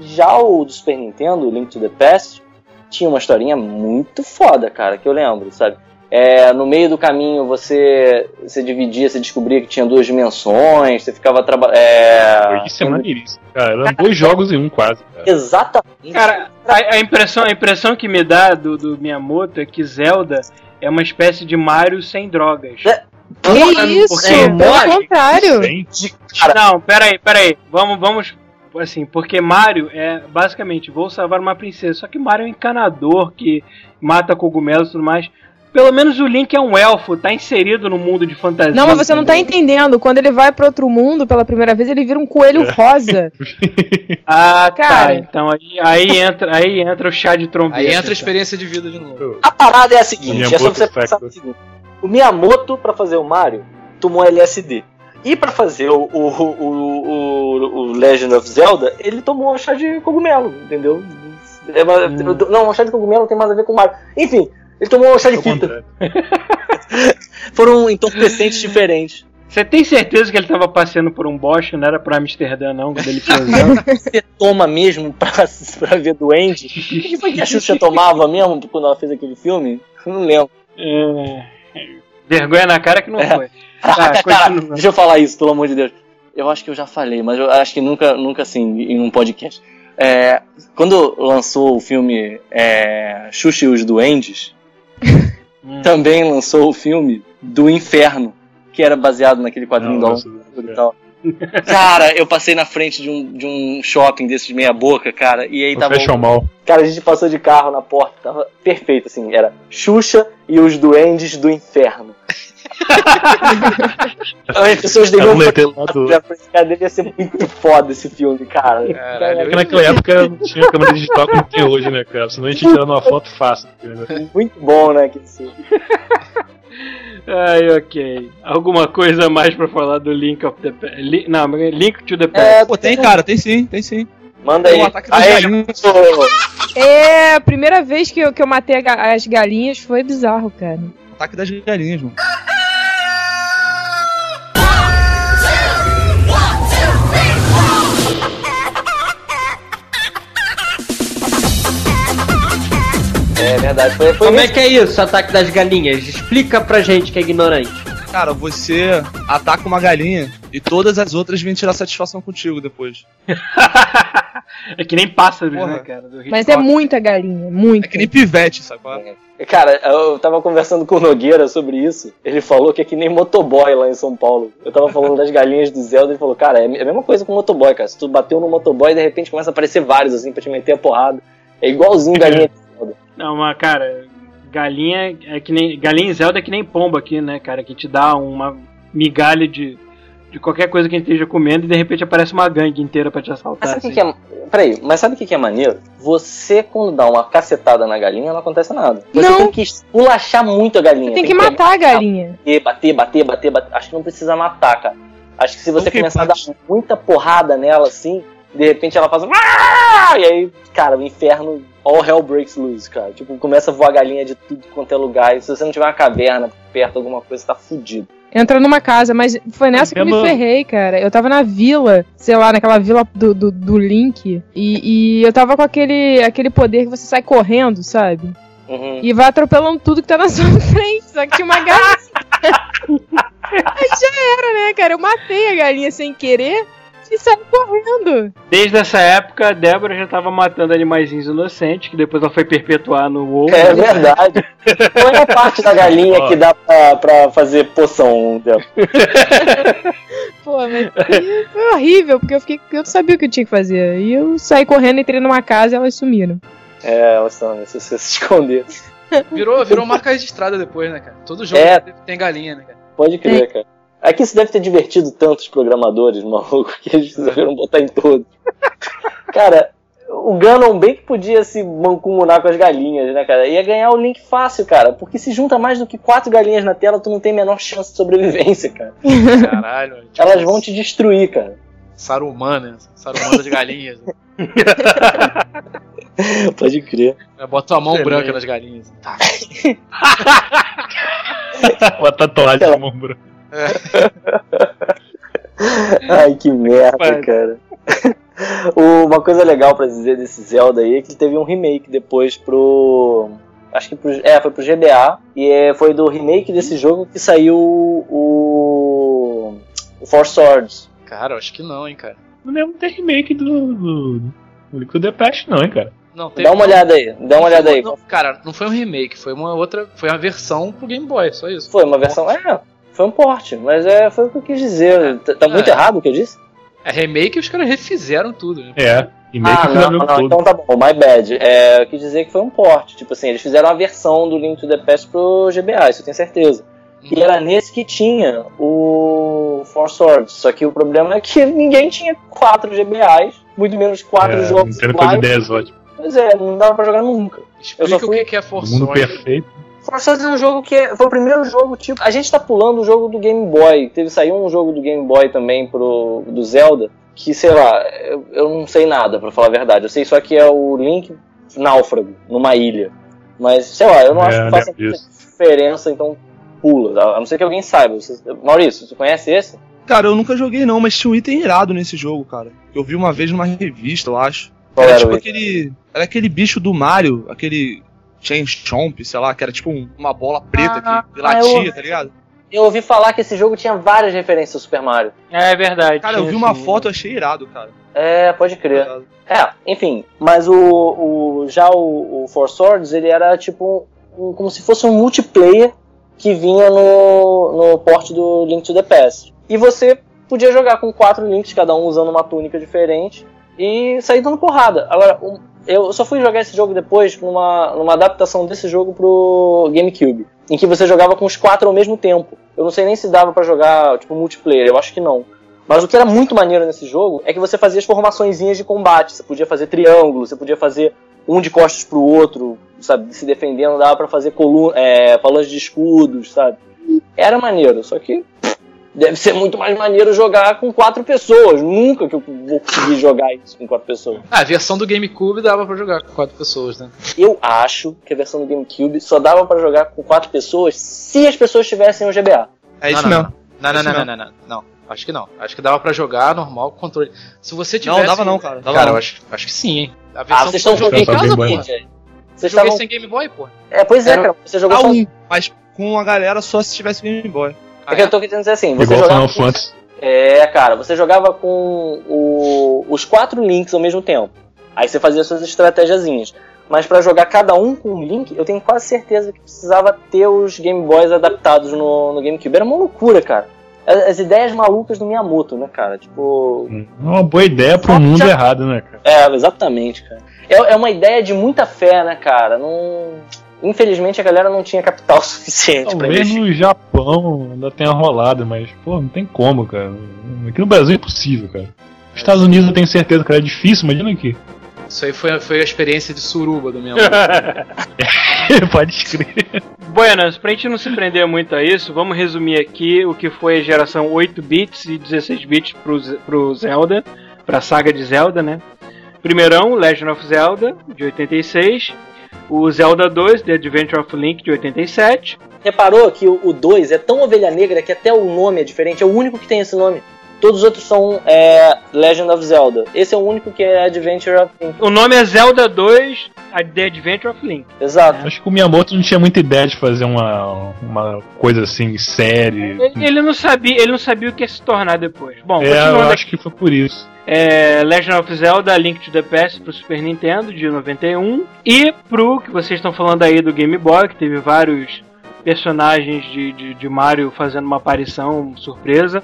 Já o do Super Nintendo, Link to the Past, tinha uma historinha muito foda, cara, que eu lembro, sabe? É, no meio do caminho você, você dividia, você descobria que tinha duas dimensões, você ficava trabalhando. É... Isso é maneiríssimo. Cara, eram dois jogos em um quase. Cara. Exatamente. Cara, a, a impressão, a impressão que me dá do, do Miyamoto é que Zelda é uma espécie de Mario sem drogas. É, Que isso, pelo mod- contrário. Sim. Não, peraí, peraí. Vamos, vamos. Assim, porque Mario é basicamente vou salvar uma princesa. Só que Mario é um encanador que mata cogumelos e tudo mais. Pelo menos o Link é um elfo, tá inserido no mundo de fantasia. Não, mas você não tá entendendo. Quando ele vai pra outro mundo pela primeira vez, ele vira um coelho rosa. Ah, tá. Cara. Então aí, aí, entra, aí entra o chá de trombeta. Aí entra a então. experiência de vida de novo. A parada é a seguinte: é só você pensar Factor. no seguinte. O Miyamoto, pra fazer o Mario, tomou LSD. E pra fazer o, o, o, o, o Legend of Zelda, ele tomou um chá de cogumelo, entendeu? É uma- Não, o chá de cogumelo tem mais a ver com o Mario. Enfim, ele tomou um chá de fita. Foram entorpecentes diferentes. Você tem certeza que ele tava passeando por um boche, não era pra Amsterdã, não, quando ele? Você toma mesmo pra, pra ver duende? O que foi que a Xuxa tomava mesmo quando ela fez aquele filme? Eu não lembro. É, Vergonha na cara que não É. foi. Tá, cara, continua. deixa eu falar isso, pelo amor de Deus. Eu acho que eu já falei, mas eu acho que nunca, nunca assim, em um podcast. É, quando lançou o filme é, Xuxa e os Duendes, Hum. também lançou o filme do Inferno, que era baseado naquele quadrinho Não, do e tal. Cara, eu passei na frente de um, de um shopping desses de meia boca, cara, e aí tava. Fashion Mall. Cara, a gente passou de carro na porta, tava perfeito, assim, era Xuxa e os Duendes do Inferno. As pessoas deviam um cara devia ser muito foda esse filme, cara. Caralho, naquela época não tinha câmera digital como tem hoje, né, cara? Senão a gente tirando uma foto fácil. entendeu? Muito bom, né? Que esse- Ai, ok. Alguma coisa a mais pra falar do Link of the Past? Li- Não, Link to the Past. É, Pô, tem, cara, tem sim, tem sim. Manda Tem aí. um ataque das Aê, galinhas. pô. É, a primeira vez que eu, que eu matei as galinhas foi bizarro, cara. Ataque das galinhas, mano. É verdade, foi, foi Como é nesse- que é isso, ataque das galinhas? Explica pra gente que é ignorante. Cara, você ataca uma galinha e todas as outras vêm tirar satisfação contigo depois. É que nem pássaros, Porra. né, cara? do Mas é muita galinha, muita. É que nem pivete, sabe? qual é? Cara, eu tava conversando com o Nogueira sobre isso. Ele falou que é que nem motoboy lá em São Paulo. Eu tava falando das galinhas do Zelda. Ele falou, cara, é a mesma coisa com motoboy, cara. Se tu bateu no motoboy de repente começa a aparecer vários assim pra te meter a porrada. É igualzinho galinha. Não, mas, cara, galinha é que nem. Galinha em Zelda é que nem pomba aqui, né, cara? Que te dá uma migalha de, de qualquer coisa que a gente esteja comendo e de repente aparece uma gangue inteira pra te Mas assaltar. sabe o que, assim. que é. Peraí, mas sabe o que, que é maneiro? Você, quando dá uma cacetada na galinha, não acontece nada. Você Não. tem que esculachar muito a galinha. Tem que matar a galinha. bater, bater, bater, bater, bater. Acho que não precisa matar, cara. Acho que se você Ok, começar a dar muita porrada nela assim, de repente ela faz um. "Ah!" E aí, cara, o inferno. All hell breaks loose, cara. Tipo, começa a voar galinha de tudo quanto é lugar. E se você não tiver uma caverna perto, alguma coisa, você tá fudido. Entra numa casa, mas foi nessa que eu me ferrei, cara. Eu tava na vila, sei lá, naquela vila do, do, do Link, e, e eu tava com aquele, aquele poder que você sai correndo, sabe? Uhum. E vai atropelando tudo que tá na sua frente, só que tinha uma galinha. Aí já era, né, cara? Eu matei a galinha sem querer e saí correndo. Desde essa época, a Débora já tava matando animaizinhos inocentes, que depois ela foi perpetuar no WoW. É verdade. Qual é a parte da galinha Ó. que dá pra, pra fazer poção? Débora? Pô, mas foi- foi horrível, porque eu fiquei. Eu não sabia o que eu tinha que fazer. E eu saí correndo, entrei numa casa e elas sumiram. É, elas estão, se você se esconder. Virou, virou marca registrada depois, né, cara? Todo jogo É. tem galinha, né, cara? Pode crer, cara. É que isso deve ter divertido tantos programadores, maluco, que eles resolveram botar em todos. Cara, o Ganon bem que podia se mancomunar com as galinhas, né, cara? Ia ganhar o link fácil, cara. Porque se junta mais do que quatro galinhas na tela, tu não tem a menor chance de sobrevivência, cara. Caralho. tipo, Elas vão te destruir, cara. Saruman, né? Saruman das galinhas. né? Pode crer. É, Bota a mão Excelente. branca nas galinhas. Tá. Uma tatuagem na mão branca. Ai, que merda, cara. Uma coisa legal pra dizer desse Zelda aí é que ele teve um remake depois pro. Acho que pro, é, foi pro GBA. E é, foi do remake desse jogo que saiu o. O Four Swords. Cara, acho que não, hein, cara. Não lembro de ter remake do. do, do Liquid The Past, não, hein, cara. Não, tem. Dá uma olhada aí, dá uma olhada aí. Não, cara, não foi um remake, foi uma outra. Foi uma versão pro Game Boy, só isso. Foi uma versão. É, foi um porte, mas é, foi o que eu quis dizer. Tá, tá muito É. errado o que eu disse? É remake e os caras refizeram tudo, né? É. Remake Ah, que não, não, tudo. então tá bom, my bad. É, eu quis dizer que foi um porte. Tipo assim, eles fizeram a versão do Link to the Past pro GBA, isso eu tenho certeza. E era nesse que tinha o Four Swords. Só que o problema é que ninguém tinha quatro GBAs, muito menos quatro É, jogos Nintendo fez iguais. ideias ótimas. Pois é, não dava pra jogar nunca. Eu Explica só fui- o que é O Force mundo perfeito. Four Swords é um jogo que é- foi o primeiro jogo, tipo. A gente tá pulando o jogo do Game Boy. Teve saiu um jogo do Game Boy também pro do Zelda. Que, sei lá, eu, eu não sei nada, pra falar a verdade. Eu sei só que é o Link náufrago, numa ilha. Mas, sei lá, eu não É, acho que faça muita diferença, então pula. A não ser que alguém saiba. Você- Maurício, você conhece esse? Cara, eu nunca joguei não, mas tinha um item irado nesse jogo, cara. Eu vi uma vez numa revista, eu acho. Qual era era tipo aquele. Era aquele bicho do Mario, aquele. Chain Chomp, sei lá, que era tipo um- uma bola preta Ah, que latia, eu- tá ligado? Eu ouvi falar que esse jogo tinha várias referências ao Super Mario. É verdade. Cara, eu vi uma sim. foto e achei irado, cara. É, pode crer. É, enfim, mas o, o já o, o Four Swords, ele era tipo um- como se fosse um multiplayer que vinha no, no porte do Link to the Past. E você podia jogar com quatro links, cada um usando uma túnica diferente, e sair dando porrada. Agora, eu só fui jogar esse jogo depois numa, numa adaptação desse jogo pro GameCube, em que você jogava com os quatro ao mesmo tempo. Eu não sei nem se dava pra jogar tipo multiplayer, eu acho que não. Mas o que era muito maneiro nesse jogo é que você fazia as formaçõezinhas de combate. Você podia fazer triângulo, você podia fazer um de costas pro outro, sabe? Se defendendo, dava pra fazer coluna, é, falange de escudos, sabe? Era maneiro, só que deve ser muito mais maneiro jogar com quatro pessoas. Nunca que eu vou conseguir jogar isso com quatro pessoas. Ah, a versão do GameCube dava pra jogar com quatro pessoas, né? Eu acho que a versão do GameCube só dava pra jogar com quatro pessoas se as pessoas tivessem o GBA. É isso não, não, mesmo. Não, não, Isso não, não, não, não, não. Acho que não. Acho que dava pra jogar normal com controle. Se você Não, tivesse. dava não, cara. Dava Cara, não. eu acho, acho que sim, hein. A Ah, versão vocês que eu estão joguei em casa, pô. Vocês estavam. sem Game Boy, pô. É, pois é, Era- cara. Você jogou Ah, só. um, mas com a galera só se tivesse Game Boy. É que eu tô querendo dizer assim, você Igual jogava. Final Fantasy. É, cara, você jogava com o- os quatro links ao mesmo tempo. Aí você fazia suas estratégiazinhas. Mas pra jogar cada um com um link, eu tenho quase certeza que precisava ter os Game Boys adaptados no, no GameCube. Era uma loucura, cara. As, as ideias malucas do Miyamoto, né, cara? Tipo. É uma boa ideia pro mundo já- errado, né, cara? É, exatamente, cara. É, é uma ideia de muita fé, né, cara? Não... Infelizmente a galera não tinha capital suficiente pra Talvez investir. no Japão ainda tenha rolado, mas, pô, não tem como, cara. Aqui no Brasil é impossível, cara. Nos Estados Unidos eu tenho certeza que era difícil, imagina aqui. Isso aí foi, foi a experiência de suruba do meu. Pode escrever. Buenas, pra gente não se prender muito a isso, vamos resumir aqui o que foi a geração 8 bits e 16 bits pro, pro Zelda, pra saga de Zelda, né? Primeirão, Legend of Zelda, de 86. O Zelda 2, The Adventure of Link, de 87. reparou que o 2 é tão ovelha negra que até o nome é diferente, é o único que tem esse nome. Todos os outros são é, Legend of Zelda. Esse é o único que é Adventure of Link. O nome é Zelda 2, a The Adventure of Link. Exato. Acho que o Miyamoto não tinha muita ideia de fazer uma, uma coisa assim, série. Ele, ele não sabia, ele não sabia o que ia se tornar depois. Bom, É, eu acho que foi por isso. É, Legend of Zelda Link to the Past pro Super Nintendo de 91 e pro que vocês estão falando aí do Game Boy, que teve vários personagens de, de, de Mario fazendo uma aparição surpresa.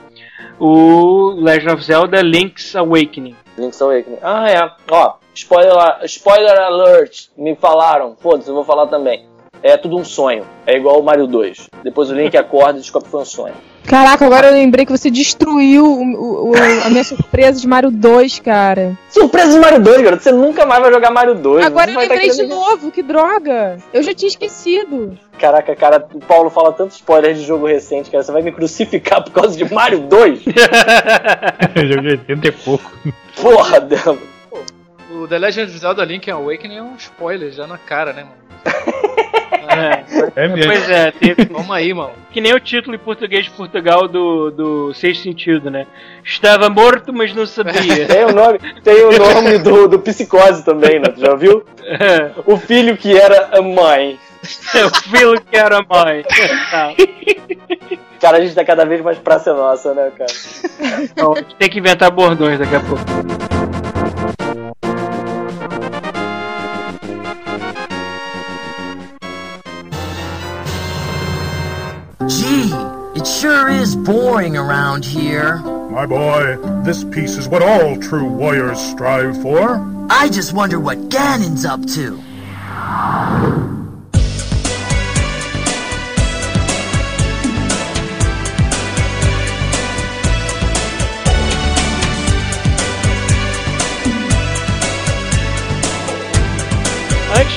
O Legend of Zelda Link's Awakening. Link's Awakening. Ah, é. Ó, spoiler, spoiler alert. Me falaram. Foda-se, eu vou falar também. É tudo um sonho. É igual o Mario 2. Depois o Link acorda e descobre que foi um sonho. Caraca, agora eu lembrei que você destruiu o- o- a minha surpresa de Mario 2, cara. Surpresa de Mario 2, garoto. Você nunca mais vai jogar Mario 2. Agora Você eu tá lembrei de novo, que droga. Eu já tinha esquecido. Caraca, cara, o Paulo fala tanto spoiler de jogo recente, cara. Você vai me crucificar por causa de Mario 2? Jogo de 80 e pouco. Porra, dela. O The Legend of Zelda Link Awakening é um spoiler já na cara, né, mano? É, É mesmo. pois é, teve- Vamos aí, mano. que nem o título em português de Portugal do, do Sexto Sentido, né? Estava morto, mas não sabia. Tem o nome, tem o nome do, do Psicose também, né? Tu já viu? É, O filho que era a mãe. o filho que era mãe. Tá. Cara, a gente tá cada vez mais praça nossa, né, cara? Então, a gente tem que inventar bordões daqui a pouco. Sure is boring around here. My boy, this peace is what all true warriors strive for. I just wonder what Ganon's up to.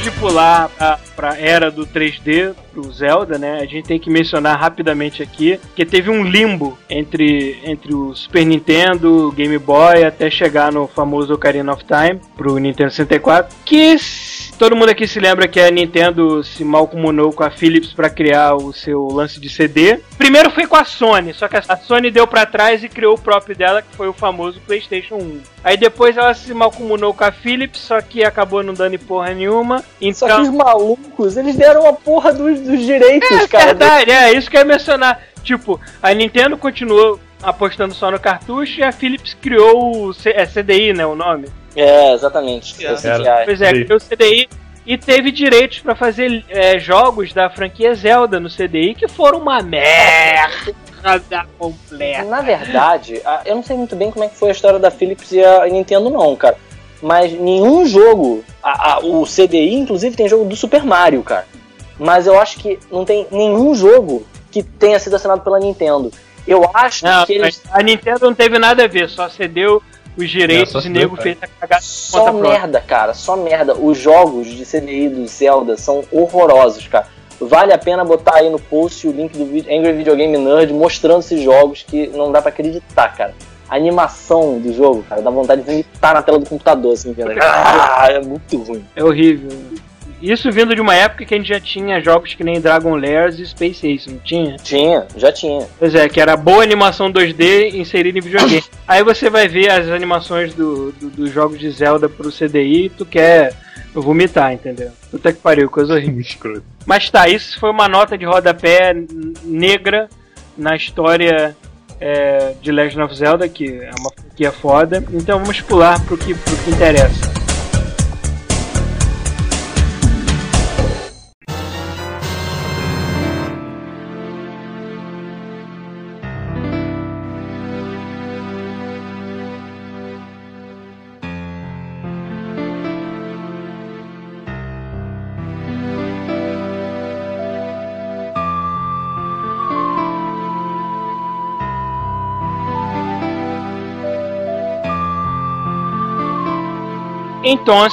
De pular pra, pra era do 3D, pro Zelda, né? A gente tem que mencionar rapidamente aqui que teve um limbo entre, entre o Super Nintendo, Game Boy, até chegar no famoso Ocarina of Time, pro Nintendo 64, que todo mundo aqui se lembra que a Nintendo se malcomunou com a Philips para criar o seu lance de CD. Primeiro foi com a Sony, só que a Sony deu pra trás e criou o próprio dela, que foi o famoso PlayStation 1. Aí depois ela se malcomunou com a Philips, só que acabou não dando em porra nenhuma. Só que Então, os malucos, eles deram a porra dos, dos direitos, é cara. verdade, é isso que eu ia mencionar. Tipo, a Nintendo continuou apostando só no cartucho e a Philips criou o C é CDI, né, o nome? É, exatamente. É. É. Pois é, criou o CDI e teve direitos pra fazer é, jogos da franquia Zelda no CDI que foram uma merda completa. Na verdade, a- eu não sei muito bem como é que foi a história da Philips e a Nintendo, não, cara. Mas nenhum jogo. a- a- o CDI, inclusive, tem jogo do Super Mario, cara. Mas eu acho que não tem nenhum jogo que tenha sido assinado pela Nintendo. Eu acho Não, que eles. a Nintendo não teve nada a ver, só cedeu os direitos só e cedeu, nego cara. fez a cagada Só merda, cara, só merda. Os jogos de CDI do Zelda são horrorosos, cara. Vale a pena botar aí no post o link do vídeo- Angry Video Game Nerd mostrando esses jogos que não dá pra acreditar, cara. A animação do jogo, cara, dá vontade de vomitar na tela do computador, assim, vendo. Ah, é muito ruim. É horrível. Isso vindo de uma época que a gente já tinha jogos que nem Dragon Lairs e Space Ace, não tinha? Tinha, já tinha. Pois é, que era boa animação 2D inserida em videogame. Aí você vai ver as animações do, do- dos jogos de Zelda pro CDI e tu quer vomitar, entendeu? Puta que pariu, coisa horrível. Escroto. Mas tá, isso foi uma nota de rodapé negra na história é, de Legend of Zelda, que é uma franquia foda. Então vamos pular pro que, pro que interessa. Então,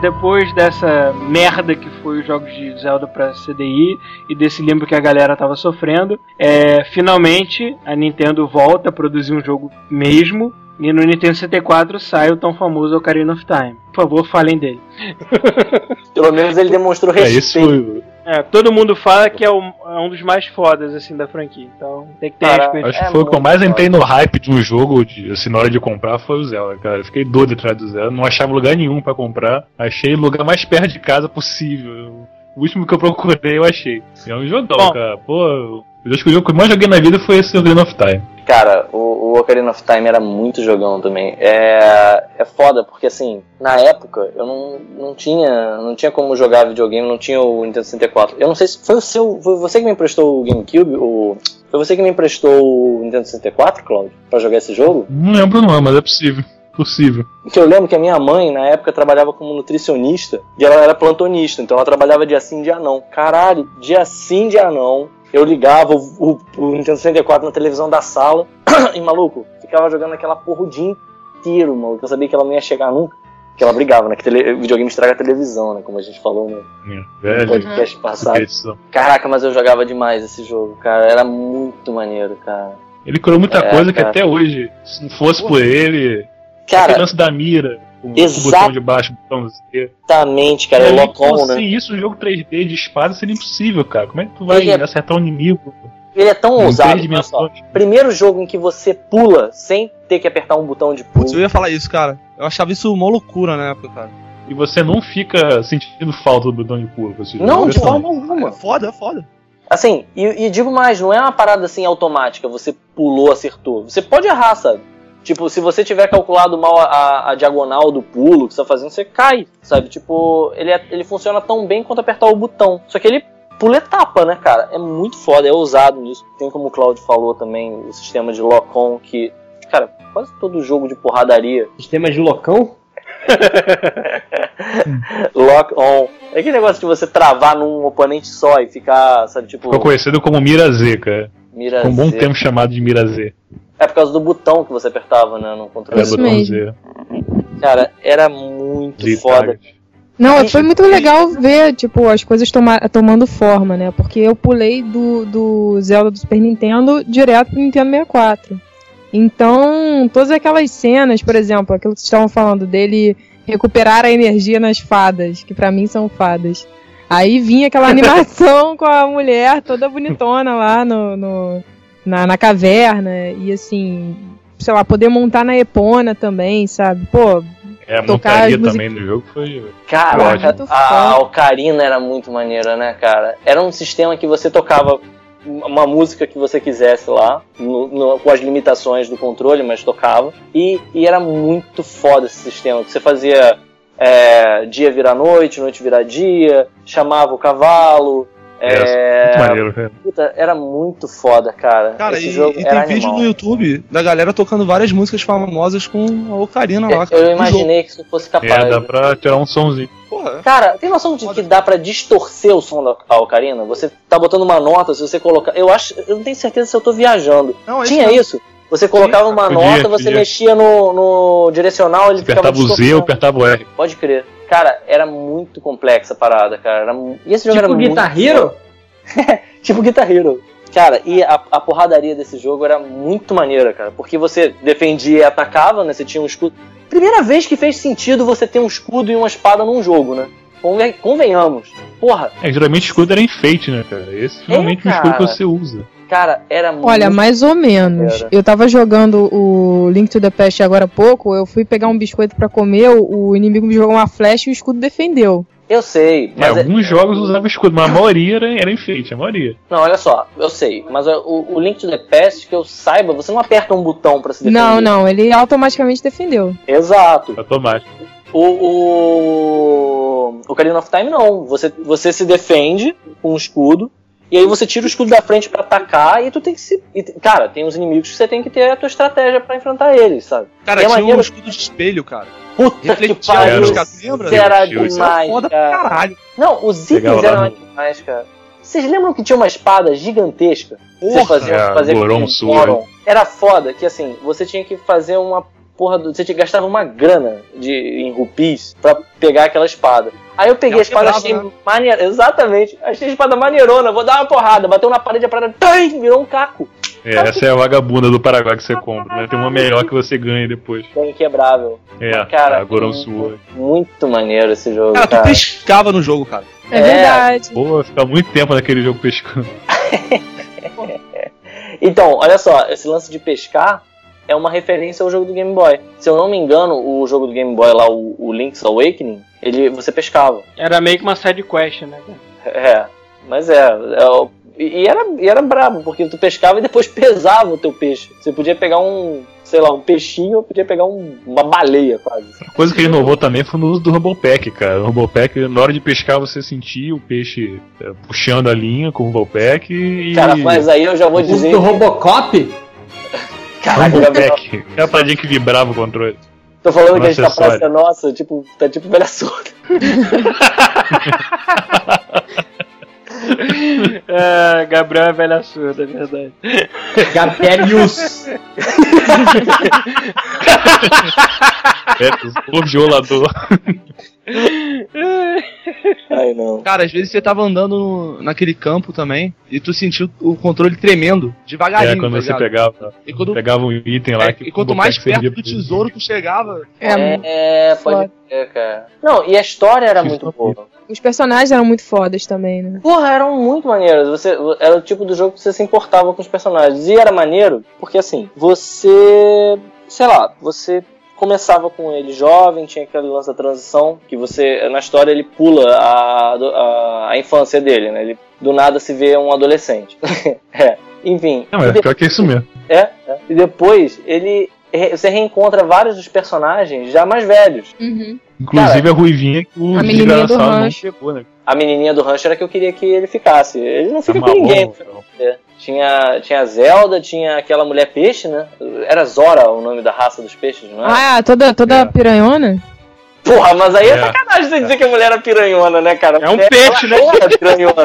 depois dessa merda que foi os jogos de Zelda pra CDI e desse limbo que a galera tava sofrendo, é, finalmente a Nintendo volta a produzir um jogo mesmo. E no Nintendo 64 sai o tão famoso Ocarina of Time. Por favor, falem dele. Pelo menos ele demonstrou É, respeito. isso, É, todo mundo fala que é, um- é um dos mais fodas, assim, da franquia. Então tem que ter Cara, respeito. Acho que É foi o que eu mais entrei no hype de um jogo, de, assim, na hora de comprar, foi o Zelda, cara. Eu fiquei doido atrás do Zelda, não achava lugar nenhum pra comprar. Achei o lugar mais perto de casa possível. O último que eu procurei, eu achei. E é um jogão, Bom. cara. Pô, eu acho que o jogo que eu mais joguei na vida foi esse Ocarina of Time. Cara, o, o Ocarina of Time era muito jogão também. É, é foda, porque assim, na época eu não, não tinha não tinha como jogar videogame, não tinha o Nintendo 64. Eu não sei se foi o seu. Foi você que me emprestou o GameCube? O, foi você que me emprestou o Nintendo 64, Claudio, pra jogar esse jogo? Não lembro não, mas é possível. Possível. Que eu lembro que a minha mãe, na época, trabalhava como nutricionista e ela era plantonista, então ela trabalhava dia sim, dia não. Caralho, dia sim, dia não. Eu ligava o, o, o Nintendo 64 na televisão da sala e, maluco, ficava jogando aquela porra o dia inteiro, maluco. Eu sabia que ela não ia chegar nunca. Que ela brigava, né? Que tele, videogame estraga a televisão, né? Como a gente falou no É, velho. podcast passado. Edição. Caraca, mas eu jogava demais esse jogo, cara. Era muito maneiro, cara. Ele criou muita É, coisa que cara. até hoje, se não fosse por ele, Cara, aquele lance da mira, com o botão de baixo, o botão Z. exatamente, cara. O Locom, que, né? Sem isso, o jogo 3D de espada seria impossível, cara. Como é que tu vai é- acertar um inimigo Ele é tão ousado. dimensões? Primeiro jogo em que você pula sem ter que apertar um botão de pulo. Putz, eu ia falar isso, cara. Eu achava isso uma loucura na época, cara. E você não fica sentindo falta do botão de pulo jogo. Não, de forma alguma. É foda, é foda. Assim, e, e digo mais, não é uma parada assim automática, você pulou, acertou. Você pode errar, sabe? Tipo, se você tiver calculado mal a, a- diagonal do pulo que você tá fazendo, você cai, sabe? Tipo, ele, é- ele funciona tão bem quanto apertar o botão. Só que ele pula etapa, né, cara? É muito foda, é ousado nisso. Tem como o Claudio falou também, o sistema de lock-on que, cara, quase todo jogo de porradaria Sistema de locão? lock-on. É aquele negócio de você travar num oponente só e ficar, sabe, tipo, Ficou conhecido como Mira Z, cara. mira Ficou um bom Z. tempo chamado de Mira Z. É por causa do botão que você apertava, né, no controle. É, botão. Z. Cara, era muito Z foda. target. Não, foi muito legal ver, tipo, as coisas toma- tomando forma, né? Porque eu pulei do, do Zelda do Super Nintendo direto pro Nintendo 64. Então, todas aquelas cenas, por exemplo, aquilo que vocês estavam falando dele recuperar a energia nas fadas, que pra mim são fadas. Aí vinha aquela animação com a mulher toda bonitona lá no, no- na, na caverna. E assim, sei lá, poder montar na Epona também, sabe? Pô, É, a montaria também no jogo foi. Caraca, Muito a, a. Ocarina era muito maneira, né, cara? Era um sistema que você tocava uma música que você quisesse lá, no- no- com as limitações do controle, mas tocava. E, e era muito foda esse sistema, que você fazia é, dia virar noite, noite virar dia, chamava o cavalo. É, Muito maneiro, cara. puta, era muito foda, cara. Cara, Esse e, jogo e era tem vídeo animal. no YouTube da galera tocando várias músicas famosas com a Ocarina lá, cara. Eu jogo. imaginei que isso fosse capaz. É, dá né? pra tirar um somzinho. Porra, Cara, tem noção de que dá pra distorcer o som da Ocarina? Você tá botando uma nota, se você colocar. Eu acho. Eu não tenho certeza se eu tô viajando. não, é Tinha isso? Você colocava uma Podia, nota, você podia. mexia no, no direcional, ele Você ficava apertava o Z ou apertava o R. Pode crer. Cara, era muito complexa a parada, cara. Era E esse jogo era Tipo muito Guitar Hero? tipo Guitar Hero. Cara, e a, a porradaria desse jogo era muito maneira, cara. Porque você defendia e atacava, né? Você tinha um escudo. Primeira vez que fez sentido você ter um escudo e uma espada num jogo, né? Conven- Convenhamos. Porra, É, geralmente o escudo era enfeite, né, cara? Esse finalmente é o escudo que você usa. Cara, era muito. Olha, mais ou menos. Era. Eu tava jogando o Link to the Past agora há pouco, eu fui pegar um biscoito pra comer, o inimigo me jogou uma flecha e o escudo defendeu. Eu sei, É, mas. é- alguns jogos usavam escudo, mas a maioria era, era enfeite, a maioria. Não, olha só, eu sei, mas o, o Link to the Past, que eu saiba, você não aperta um botão pra se defender. Não, não, ele automaticamente defendeu. Exato. Automático. O, o, o Ocarina of Time não. Você, você se defende com um escudo. E aí você tira o escudo da frente pra atacar e tu tem que se. e, cara, tem uns inimigos que você tem que ter a tua estratégia pra enfrentar eles, sabe? Cara, a tinha maneira- um escudo de espelho, cara. Puta que Refletia pariu. os caras, lembra? Isso era Isso é demais, Foda cara. caralho. Não, os itens eram demais, cara. Vocês lembram que tinha uma espada gigantesca? Porra, é, Goron com sua. Goron. Era foda que assim, você tinha que fazer uma porra do. Você tinha, gastava uma grana de, em rupis pra pegar aquela espada. Aí eu peguei Ela a espada, quebrava, achei né? maneira. Exatamente. Achei a espada maneirona, vou dar uma porrada. Bateu na parede, a parada. Tain, virou um caco. É, essa é a vagabunda do Paraguai que você compra, mas tem uma melhor que você ganha depois. É inquebrável. É, Cara, a Goronsu. Muito maneiro esse jogo, Cara, tu cara. pescava no jogo, cara. É, É. verdade. Pô, fica muito tempo naquele jogo pescando. Então, olha só, esse lance de pescar é uma referência ao jogo do Game Boy. Se eu não me engano, o jogo do Game Boy lá, o, o Link's Awakening, ele, você pescava. Era meio que uma side quest, né? cara? É, mas é. é e, era, e era brabo, porque tu pescava e depois pesava o teu peixe. Você podia pegar um, sei lá, um peixinho ou podia pegar um- uma baleia quase. A coisa que ele inovou também foi no uso do Rumble Pack, cara. O Rumble Pack, na hora de pescar, você sentia o peixe é, puxando a linha com o Rumble Pack e. Cara, mas aí eu já vou O dizer. do Robocop? Caraca, Rumble Pack. É a paradinha que vibrava o controle. Tô falando um que a gente tá praça nossa, tipo, tá tipo velha surda. É, Gabriel é velha surda, é verdade. Gabelius. É, o violador. Ai não. Cara, às vezes você tava andando no- naquele campo também e tu sentiu o controle tremendo, devagarinho. É, quando tá você pegava, E quando, pegava um item lá é, que e quanto mais perto do tesouro tu chegava, É, É, pode Foda. ser, cara. Não, e a história era muito boa. Os personagens eram muito fodas também, né? Porra, eram muito maneiros. Você, era o tipo do jogo que você se importava com os personagens. E era maneiro, porque assim, você. Sei lá, você começava com ele jovem, tinha aquele lance da transição, que você. Na história ele pula a, a, a infância dele, né? Ele do nada se vê um adolescente. é. Enfim. Não, é de- pior que é isso mesmo. é, é. E depois ele. Você reencontra vários dos personagens já mais velhos. Uhum. Inclusive a Ruivinha que o A menininha do rancho. pegou, né? A menininha do rancho era que eu queria que ele ficasse. Ele não fica com ninguém. É. Tinha, tinha a Zelda, tinha aquela mulher peixe, né? Era Zora o nome da raça dos peixes, não é? Ah, toda, toda É. piranhona? Porra, mas aí é, É. sacanagem você dizer que a mulher era piranhona, né, cara? É um peixe, né? Era piranhona.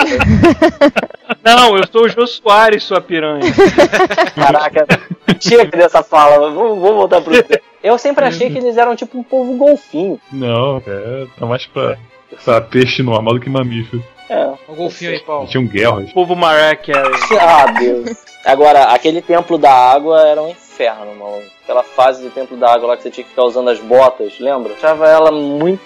Não, eu sou o Jô Soares, sua piranha. Caraca, chega dessa fala, vamos, vamos voltar pro. Eu sempre achei que eles eram tipo um povo golfinho. Não, é, tá mais pra, pra peixe normal do que mamífero. É. o golfinho aí, Paulo. Tinha um guerras. O povo Mariah Carey. Ah, Deus. Agora, aquele templo da água era um inferno, mano. Aquela fase do templo da água lá que você tinha que ficar usando as botas, lembra? Achava ela muito.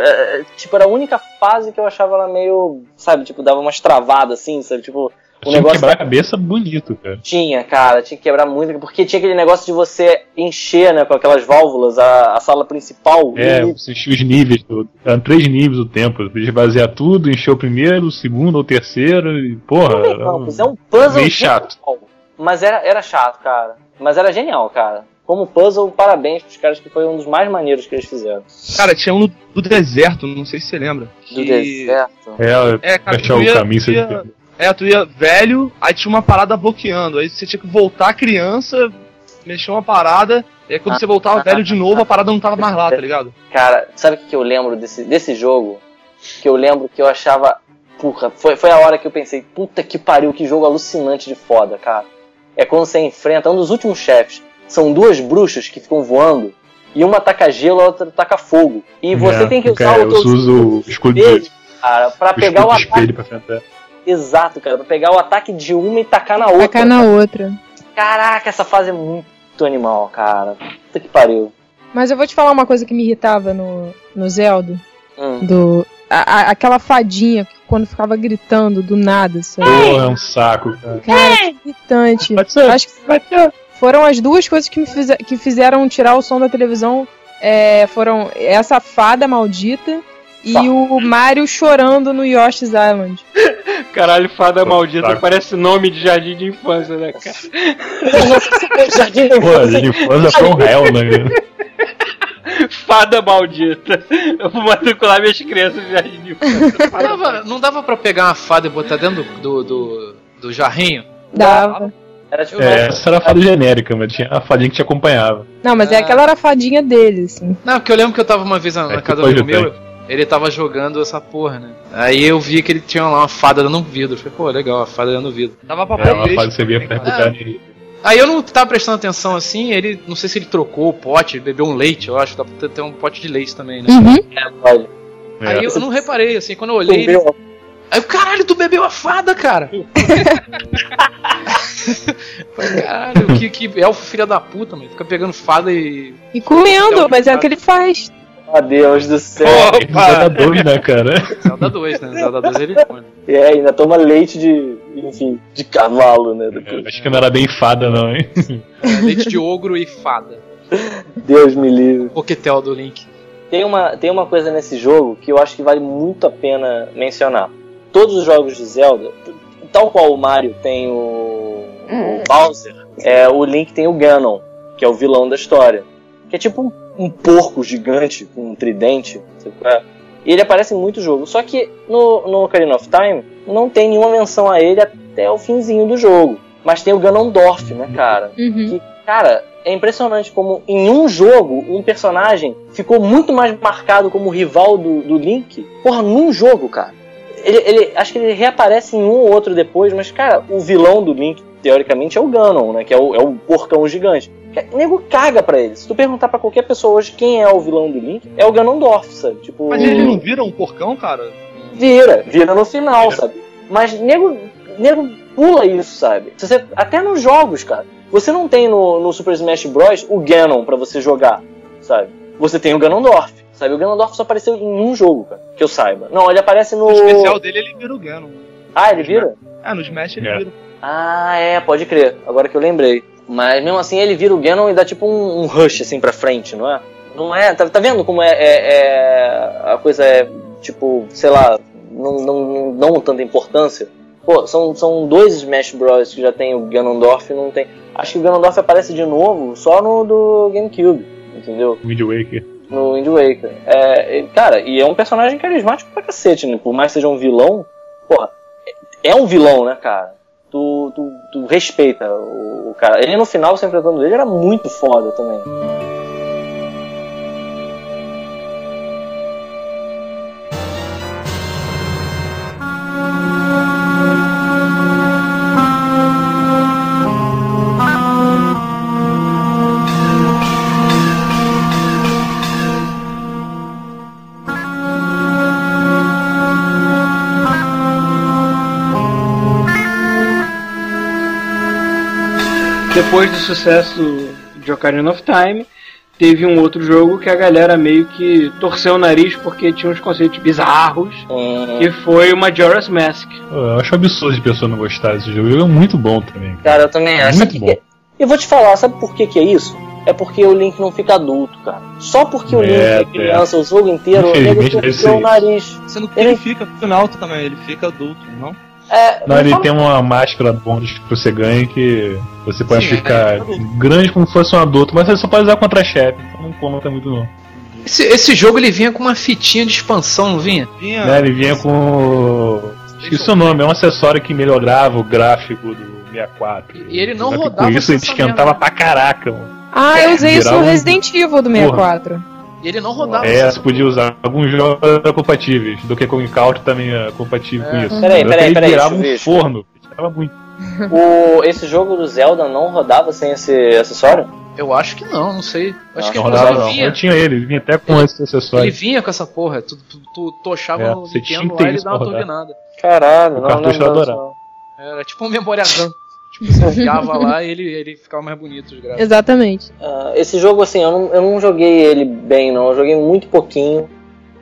é, tipo, era a única fase que eu achava ela meio. Sabe, tipo, dava umas travadas assim, sabe? Tipo, o Tinha que negócio. quebrar a cabeça bonito, cara. Tinha, cara, tinha que quebrar muito, porque tinha aquele negócio de você encher, né, com aquelas válvulas a, a sala principal. É, e- você enchia os níveis, do, eram três níveis do tempo. Você podia esvaziar tudo, encher o primeiro, o segundo ou o terceiro, e porra, Não, um- é um puzzle meio chato. genial. Mas era, era chato, cara. Mas era genial, cara. Como puzzle, parabéns pros caras que foi um dos mais maneiros que eles fizeram. cara, tinha um do deserto, não sei se você lembra. Do que- deserto. É, É, cara, fechar tu o caminho, ia- É, tu ia velho, aí tinha uma parada bloqueando. Aí você tinha que voltar criança, mexer uma parada, e aí quando você voltava velho de novo, a parada não tava mais lá, tá ligado? Cara, sabe o que eu lembro desse, desse jogo? Que eu lembro que eu achava. Porra, foi, foi a hora que eu pensei, puta que pariu, que jogo alucinante de foda, cara. É quando você enfrenta um dos últimos chefes. São duas bruxas que ficam voando. E uma taca gelo, a outra taca fogo. E você É, tem que usar cara, o eu teu uso o escudo espelho, de, cara, pra o pegar o ataque. espelho pra enfrentar. Exato, cara, pra pegar o ataque de uma e tacar na outra. Tacar na outra. Caraca, essa fase é muito animal, cara. Puta que pariu. Mas eu vou te falar uma coisa que me irritava no, no Zelda. Hum. Do, a- a- aquela fadinha que quando ficava gritando do nada, sabe? Porra, é um saco, cara. Cara, que irritante. Pode ser. Acho que foram as duas coisas que me que fizeram tirar o som da televisão. É, foram essa fada maldita e Tá. o Mario chorando no Yoshi's Island. Caralho, fada Pô, maldita, saco. parece nome de jardim de infância, né, cara? Jardim da Pô, infância. de infância foi um réu, né? Fada maldita. Eu vou matricular minhas crianças no jardim de infância. Não dava, não dava pra pegar uma fada e botar dentro do, do, do, do jarrinho? Dava. Era tipo. É, essa era a fada genérica, mas tinha a fadinha que te acompanhava. Não, mas é Ah. aquela era a fadinha dele, assim. Não, porque eu lembro que eu tava uma vez na, na É, casa do amigo meu, ele tava jogando essa porra, né? Aí eu vi que ele tinha lá uma fada dando um vidro. Eu falei, pô, legal, a fada dando um vidro. Dava pra Era uma fada que você via pra recuperar nele. Aí eu não tava prestando atenção assim, ele, não sei se ele trocou o pote, bebeu um leite, eu acho, dá pra ter- um pote de leite também, né? Uhum. É. É. Aí eu não reparei, assim, quando eu olhei, ele. Aí, eu, caralho, tu bebeu a fada, cara. Falei, caralho, que, que elfo filha da puta, mano. Fica pegando fada e. E comendo, mas é o que ele faz. Meu Deus do céu. Zelda 2, né, cara? Zelda 2, né? Zelda 2 ele come. É, ainda toma leite de, enfim, de cavalo, né? Depois. Acho que não era bem fada, não, hein? É, leite de ogro e fada. Deus me livre. Coquetel do Link. Tem uma, tem uma coisa nesse jogo que eu acho que vale muito a pena mencionar. Todos os jogos de Zelda, tal qual o Mario tem o, o Bowser, é, o Link tem o Ganon, que é o vilão da história. Que é tipo um, um porco gigante com um tridente. E ele aparece em muitos jogos. Só que no, no Ocarina of Time não tem nenhuma menção a ele até o finzinho do jogo. Mas tem o Ganondorf, né, cara? Uhum. Que, cara, é impressionante como em um jogo um personagem ficou muito mais marcado como rival do, do Link. Porra, num jogo, cara. Ele, ele- acho que ele reaparece em um ou outro depois, mas, cara, o vilão do Link, teoricamente, é o Ganon, né? Que é o, é o porcão gigante. O nego caga pra ele. Se tu perguntar pra qualquer pessoa hoje quem é o vilão do Link, é o Ganondorf, sabe? Tipo, Mas ele não vira um porcão, cara? Vira, vira no final, sabe? Mas nego, nego pula isso, sabe? Você- até nos jogos, cara. Você não tem no, no Super Smash Bros. o Ganon pra você jogar, sabe? Você tem o Ganondorf, sabe? O Ganondorf só apareceu em um jogo, cara, que eu saiba. Não, ele aparece no. No especial dele ele vira o Ganon. Ah, ele vira? Ah, no Smash ele É. vira. Ah, é, pode crer. Agora que eu lembrei. Mas mesmo assim ele vira o Ganon e dá tipo um, um rush assim pra frente, não é? Não é? Tá, tá vendo como é, é- é- A coisa é, tipo, sei lá, não, não, não dão tanta importância? Pô, são, são dois Smash Bros. que já tem o Ganondorf e não tem. Acho que o Ganondorf aparece de novo só no do GameCube, entendeu? Wind Waker. No Wind Waker. É, cara, e é um personagem carismático pra cacete, né? Por mais que seja um vilão, porra, é um vilão, né, cara? Tu, tu, tu respeita o, o cara. Ele no final, você enfrentando ele, era muito foda também. Depois do sucesso de Ocarina of Time, teve um outro jogo que a galera meio que torceu o nariz porque tinha uns conceitos bizarros, Hum, que foi o Majora's Mask. Eu acho absurdo de pessoa não gostar desse jogo. O jogo é muito bom também. cara. cara, eu também acho. Muito bom. que- Eu vou te falar, sabe por que, que é isso? É porque o Link não fica adulto, cara. Só porque o Link É, é criança o jogo inteiro, ele torceu o nariz. Sendo que ele fica no final também, ele fica adulto, não? É, Não, ele fala- tem uma máscara bônus que você ganha que você pode Sim, ficar é, grande como se fosse um adulto, mas você só pode usar contra chefe, então não conta muito não. Esse, esse jogo ele vinha com uma fitinha de expansão, não vinha? Vinha. Né, ele vinha com. o- Esqueci o nome, é um acessório que melhorava o gráfico do 64. E ele não rodava Com isso ele esquentava merda. pra caraca, mano. Ah, eu usei isso Virava no Resident Evil do 64. E ele não rodava. É, você podia usar alguns jogos eram compatíveis. Do que Kong Country também é compatível com É. isso. Peraí, que peraí, ele peraí, virava um forno. Tirava muito. O, esse jogo do Zelda não rodava sem esse acessório? Eu acho que não, não sei. Acho Não, que Não ele rodava não. vinha. Eu tinha ele, ele vinha até com esse Ele acessório. vinha com essa porra. Tu, tu, tu tochava É, no você tinha Nintendo lá e ele dava uma turbinada. Caralho, O não, não cartucho lembro era disso, não. Era tipo um Memoria Gun. Tipo, você enfiava lá e ele, ele ficava mais bonito, os gráficos. Exatamente. Ah, esse jogo, assim, eu não, eu não joguei ele bem, não. Eu joguei muito pouquinho.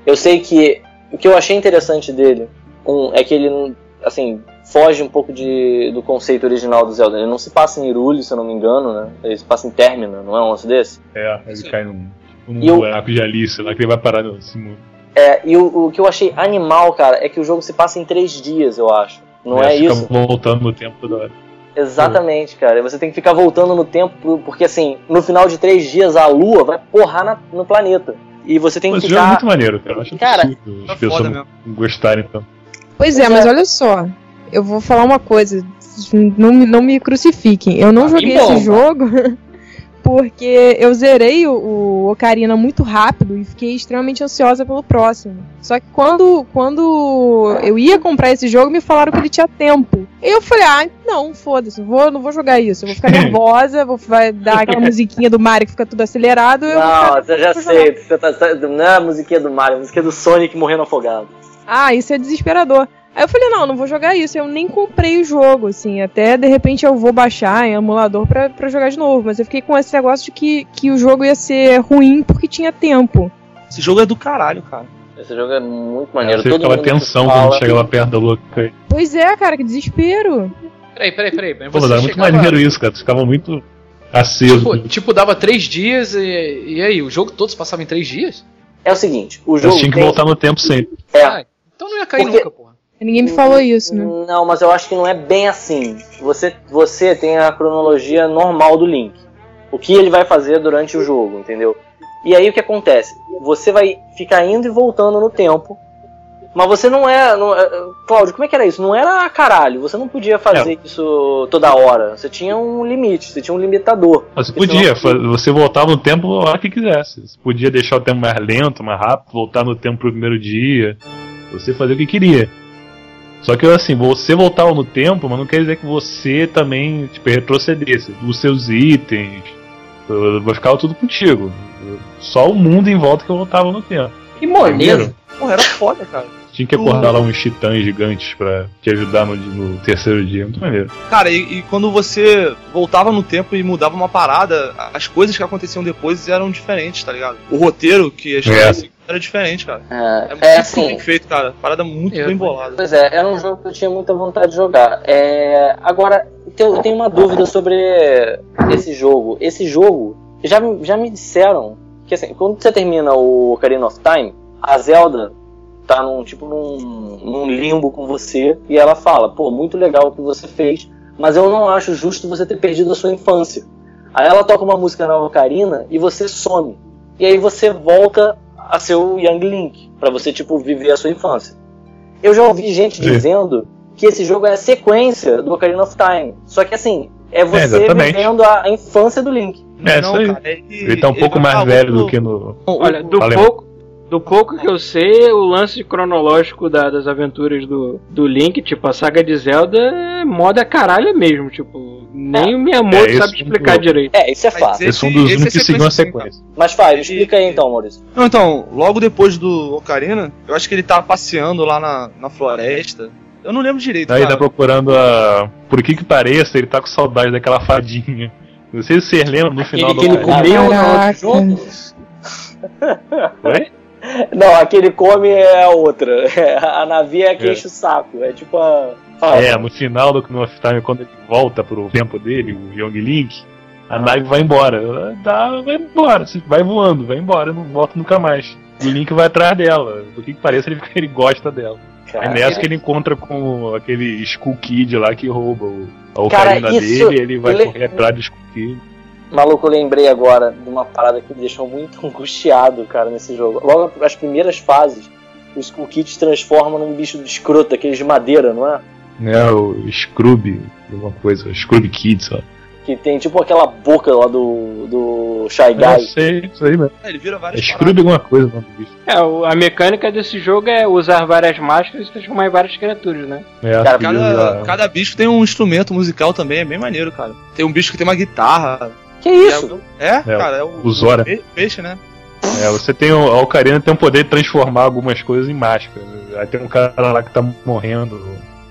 Eu sei que o que eu achei interessante dele um, é que ele, assim, foge um pouco de, do conceito original do Zelda. Ele não se passa em Hyrule, se eu não me engano, né? Ele se passa em Termina, não é um lance desse? É, ele cai num, num E eu- buraco de Alice lá que ele vai parar no cima. É, e o, o que eu achei animal, cara, é que o jogo se passa em três dias, eu acho. Não é, fica isso? voltando no tempo toda hora. Exatamente, cara. Você tem que ficar voltando no tempo, porque assim, no final de três dias a lua vai porrar na- no planeta. E você tem que esse jogo é muito maneiro, cara. Eu acho Cara, absurdo as Tá pessoas não gostarem tanto. Pois é, mas é. olha só. Eu vou falar uma coisa. Não, me- não me crucifiquem. Eu não Ah, joguei esse jogo porque eu zerei o, o Ocarina muito rápido e fiquei extremamente ansiosa pelo próximo. Só que quando, quando eu ia comprar esse jogo, me falaram que ele tinha tempo. E eu falei, ah, não, foda-se, vou, não vou jogar isso. Eu vou ficar nervosa, vou, vai dar aquela musiquinha do Mario que fica tudo acelerado. eu vou ficar- Não, eu já sei. Você tá, tá- não é a musiquinha do Mario, é a musiquinha do Sonic morrendo afogado. Ah, isso é desesperador. Aí eu falei, não, não vou jogar isso. Eu nem comprei o jogo, assim. Até de repente eu vou baixar em emulador pra, pra jogar de novo. Mas eu fiquei com esse negócio de que, que o jogo ia ser ruim porque tinha tempo. Esse jogo é do caralho, cara. Esse jogo é muito maneiro. Você Todo que tensão fala- quando chega lá perto da louca. Pois é, cara, que desespero. Peraí, peraí, peraí. Mas Pô, você mas era muito maneiro isso, cara. Tu ficava muito aceso. Tipo, tipo, dava três dias e, e aí, o jogo todo se passava em três dias? É o seguinte, o jogo tinha que tem- voltar no tempo sempre. É, Ah, então não ia cair Porque- nunca, porra. Ninguém me falou isso, né? Não, mas eu acho que não é bem assim. Você, você tem a cronologia normal do Link. O que ele vai fazer durante o jogo, entendeu? E aí o que acontece? Você vai ficar indo e voltando no tempo. Mas você não é. Não, é- Cláudio, como é que era isso? Não era caralho. Você não podia fazer isso toda hora. Você tinha um limite, você tinha um limitador. Mas você podia, fa- você voltava no tempo a hora que quisesse. Você podia deixar o tempo mais lento, mais rápido, voltar no tempo pro primeiro dia. Você fazia o que queria. Só que assim, você voltava no tempo, mas não quer dizer que você também tipo, retrocedesse. Os seus itens, vai ficar tudo contigo. Só o mundo em volta que eu voltava no tempo. Que moleza. Porra, era foda, cara. Tinha que acordar lá uns titãs gigantes pra te ajudar no, no terceiro dia. Muito maneiro. Cara, e, e quando você voltava no tempo e mudava uma parada, as coisas que aconteciam depois eram diferentes, tá ligado? O roteiro que a história É. era diferente, cara. É, É muito é assim. bem feito, cara. Parada muito É, bem bolada. Pois é, era um jogo que eu tinha muita vontade de jogar. É, agora, eu tenho uma dúvida sobre esse jogo. Esse jogo, já, já me disseram que assim, quando você termina o Ocarina of Time, a Zelda tá num tipo num, num limbo com você e ela fala, pô, muito legal o que você fez, mas eu não acho justo você ter perdido a sua infância. Aí ela toca uma música na Ocarina e você some. E aí você volta a ser o Young Link, pra você tipo viver a sua infância. Eu já ouvi gente Sim. dizendo que esse jogo é a sequência do Ocarina of Time. Só que assim, é você exatamente. vivendo a, a infância do Link. É, isso aí. ele, Ele tá um pouco vai mais velho muito- do que no. Olha, do Falei. pouco, do pouco que eu sei, o lance cronológico da- das aventuras do, do Link, tipo, a saga de Zelda é moda caralho mesmo, tipo, nem o Miyamoto É, esse sabe explicar ponto. direito. É, isso é Mas fácil. Esse é um dos esse é únicos que seguiu a sequência, sequência. Mas faz, explica aí então, Maurício. Não, então, logo depois do Ocarina, eu acho que ele tá passeando lá na, na floresta. Eu não lembro direito, Aí cara. tá procurando a. Por que que pareça, ele tá com saudade daquela fadinha. Não sei se vocês lembram no final Aquele do que ele comeu no outro jogo. Oi? Não, aquele come é a outra. A Navi é a que É. enche o saco. É tipo a. Fala. É, no final do of Time, quando ele volta pro tempo dele, o Young Link, a nave vai embora. Dá, vai embora, vai voando, vai embora, não volta nunca mais. E o Link vai atrás dela. Do que que parece, ele, ele gosta dela. Cara, Aí nessa que ele encontra com aquele Skull Kid lá que rouba o, a ocarina dele, ele vai correr atrás do Skull Kid. Maluco, eu lembrei agora de uma parada que me deixou muito angustiado, cara, nesse jogo. Logo as primeiras fases, o Skull Kid se transforma num bicho de escroto, aqueles de madeira, não é? Né, o Scroob, alguma coisa, Scroob Kid, só. Que tem tipo aquela boca lá do, do Shy Eu Guy. sei, isso aí mesmo. É, ele vira É várias Scroob alguma coisa, o do bicho. É, o- a mecânica desse jogo é usar várias máscaras e transformar em várias criaturas, né? É, Cara, Cada, cada bicho tem um instrumento musical também, é bem maneiro, cara. Tem um bicho que tem uma guitarra. Que isso? É, cara, é o, o Zora. o peixe, né? É, você tem o, a Ocarina tem o poder de transformar algumas coisas em máscara. Aí tem um cara lá que tá morrendo,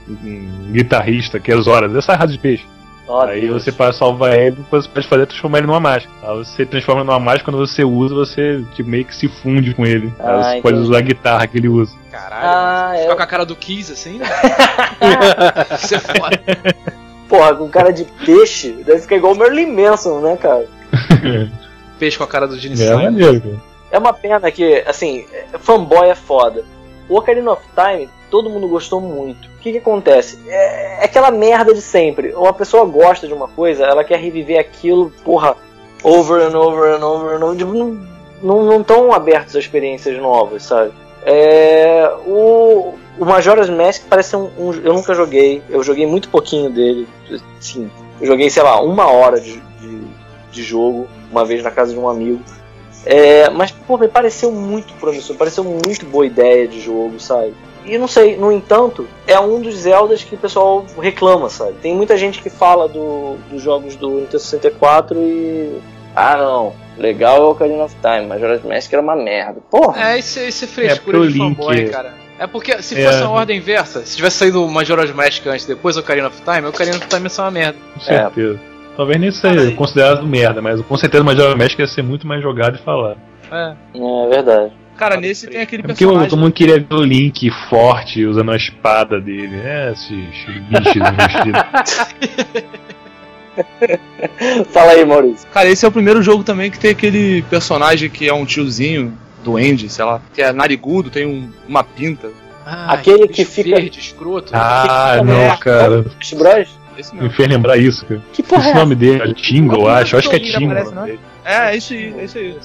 um guitarrista, que é Zora, dessa raça de peixe. Ó, Aí Deus. você para salvar ele, depois você pode fazer é transformar ele numa máscara. Aí você transforma numa máscara, quando você usa, você tipo, meio que se funde com ele. Ah, Aí você pode entendi. usar a guitarra que ele usa. Caralho. Ah, você eu- fica com a cara do Kiss assim, né? Isso é foda. Porra, com cara de peixe, deve ficar igual o Merlin Manson, né, cara? Peixe com a cara do Gene É Simon. maneiro, cara. É uma pena que, assim, fanboy é foda. O Ocarina of Time, todo mundo gostou muito. O que que acontece? É, é aquela merda de sempre. Uma pessoa gosta de uma coisa, ela quer reviver aquilo, porra, over and over and over and over. Tipo, Não, não, não tão abertos a experiências novas, sabe? É, o, o Majora's Mask parece um, um- Eu nunca joguei, eu joguei muito pouquinho dele. Sim, eu joguei, sei lá, uma hora de, de, de jogo, uma vez na casa de um amigo. É, mas, pô, me pareceu muito promissor, pareceu muito boa ideia de jogo, sabe? E não sei, no entanto, é um dos Zeldas que o pessoal reclama, sabe? Tem muita gente que fala do, dos jogos do Nintendo 64 e. Ah, não, legal é o Ocarina of Time, Majora's Mask era uma merda. Porra! É, esse, esse É, frescura porque o de Link- fanboy, cara. É porque se É. fosse uma ordem inversa, se tivesse saído o Majora's Mask antes, depois o Ocarina of Time, o Ocarina of Time ia ser uma merda. Com certeza. Talvez nem seja considerado merda, mas com certeza o Majora Mask ia ser muito mais jogado e falado. É. É verdade. Cara, nesse tem aquele É porque o- personagem. todo mundo queria ver o Link forte usando a espada dele. É, esses bichos investidos. Fala aí, Maurício. Cara, esse é o primeiro jogo também que tem aquele personagem que é um tiozinho, duende, sei lá, que é narigudo, tem um- uma pinta. Ah, Aquele que fica- verde, escroto. Ah, Fica não, merda. cara. Smash Bros? Esse Me mesmo. fez lembrar isso, cara. Que porra Esse é nome dele é Tingle, eu acho. Eu acho que é Tingle. aparece, né? É, é isso aí, é isso aí.